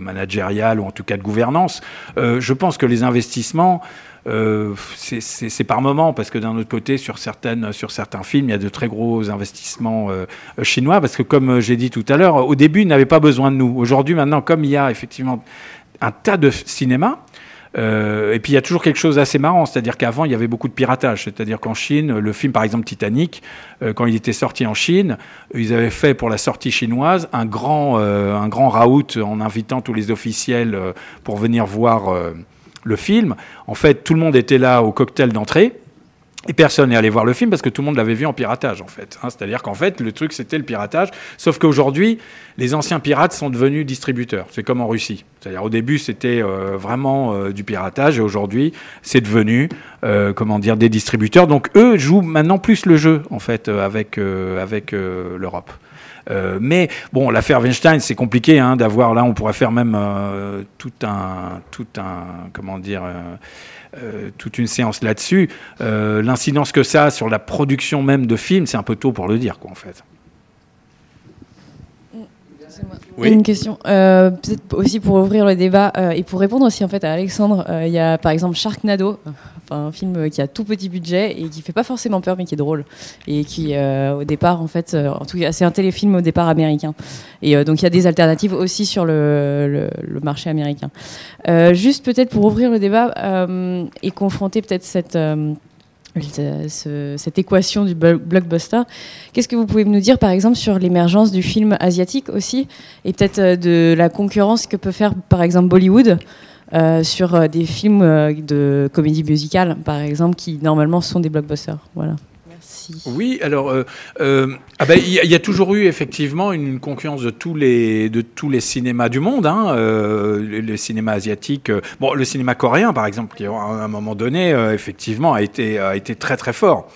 managériale ou en tout cas de gouvernance. je pense que les investissements, euh, c'est par moment, parce que d'un autre côté, sur, certaines, sur certains films, il y a de très gros investissements euh, chinois, parce que comme j'ai dit tout à l'heure, au début, ils n'avaient pas besoin de nous. Aujourd'hui, maintenant, comme il y a effectivement un tas de cinémas, euh, et puis il y a toujours quelque chose d'assez marrant, c'est-à-dire qu'avant il y avait beaucoup de piratage, c'est-à-dire qu'en Chine, le film par exemple Titanic, quand il était sorti en Chine, ils avaient fait pour la sortie chinoise un grand, un grand raout en invitant tous les officiels pour venir voir le film, en fait, tout le monde était là au cocktail d'entrée. Et personne n'est allé voir le film parce que tout le monde l'avait vu en piratage, en fait. Hein. C'est-à-dire qu'en fait, le truc, c'était le piratage. Sauf qu'aujourd'hui, les anciens pirates sont devenus distributeurs. C'est comme en Russie. C'est-à-dire, au début, c'était euh, vraiment euh, du piratage. Et aujourd'hui, c'est devenu, euh, comment dire, des distributeurs. Donc, eux jouent maintenant plus le jeu, en fait, avec, l'Europe. Mais bon, l'affaire Weinstein, c'est compliqué hein, d'avoir là, on pourrait faire même tout un, tout un, comment dire. Euh, toute une séance là-dessus. L'incidence que ça a sur la production même de films, c'est un peu tôt pour le dire, quoi, en fait. Oui. Une question, peut-être aussi pour ouvrir le débat et pour répondre aussi en fait à Alexandre. Il y a par exemple Sharknado, un film qui a tout petit budget et qui fait pas forcément peur mais qui est drôle et qui euh, au départ en fait euh, en tout cas c'est un téléfilm au départ américain et euh, donc il y a des alternatives aussi sur le, le, marché américain juste peut-être pour ouvrir le débat et confronter peut-être cette cette équation du blockbuster. Qu'est-ce que vous pouvez nous dire, par exemple, sur l'émergence du film asiatique aussi, et peut-être de la concurrence que peut faire, par exemple, Bollywood euh, sur euh, des films euh, de comédie musicale, par exemple, qui normalement sont des blockbusters? Voilà. Oui, alors ah ben, il y, a toujours eu effectivement une concurrence de tous les de tous les cinémas du monde, hein, le, cinéma asiatique, bon le cinéma coréen par exemple, qui à un moment donné effectivement a été a été très très fort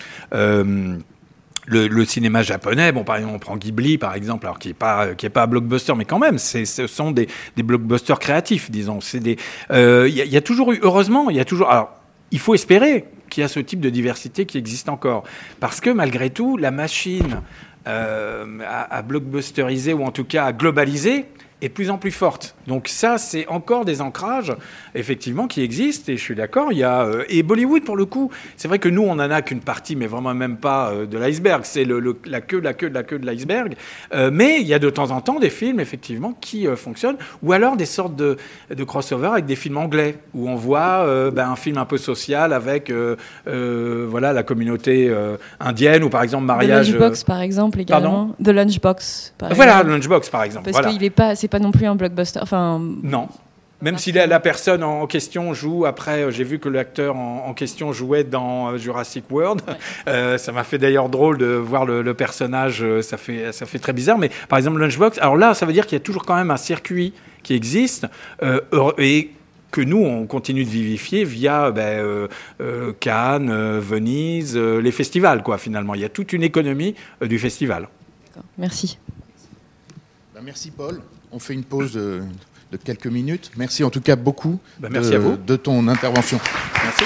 le, cinéma japonais, bon, par exemple, on prend Ghibli, par exemple, alors qui n'est pas, qui est pas blockbuster, mais quand même, ce sont des, des blockbusters créatifs, disons. Il euh, y, y, a toujours eu, heureusement, il y a toujours. Alors, il faut espérer qu'il y a ce type de diversité qui existe encore. Parce que malgré tout, la machine euh, à, à, blockbusteriser, ou en tout cas à globaliser, est plus en plus forte. Donc ça, c'est encore des ancrages, effectivement, qui existent, et je suis d'accord. Il y a, euh, et Bollywood, pour le coup, c'est vrai que nous, on n'en a qu'une partie, mais vraiment même pas euh, de l'iceberg. C'est le, la queue, la queue, la queue de l'iceberg. Euh, mais il y a de temps en temps des films, effectivement, qui fonctionnent, ou alors des sortes de, de crossover avec des films anglais, où on voit ben, un film un peu social avec voilà, la communauté indienne, ou par exemple mariage... The Lunchbox, par exemple, également. The Lunchbox, par Voilà, Lunchbox, par exemple. Parce qu'il n'est pas c'est pas non plus un blockbuster. Enfin, non. Même si la, personne en question joue, après, euh, j'ai vu que l'acteur en, question jouait dans euh, Jurassic World. Euh, ça m'a fait d'ailleurs drôle de voir le, personnage, ça fait, ça fait très bizarre. Mais par exemple, Lunchbox, alors là, ça veut dire qu'il y a toujours quand même un circuit qui existe et que nous, on continue de vivifier via ben, Cannes, Venise, les festivals, quoi, finalement. Il y a toute une économie du festival. Merci. Ben, merci, Paul. On fait une pause de, quelques minutes. Merci en tout cas beaucoup bah, merci de, à vous. de ton intervention. Merci.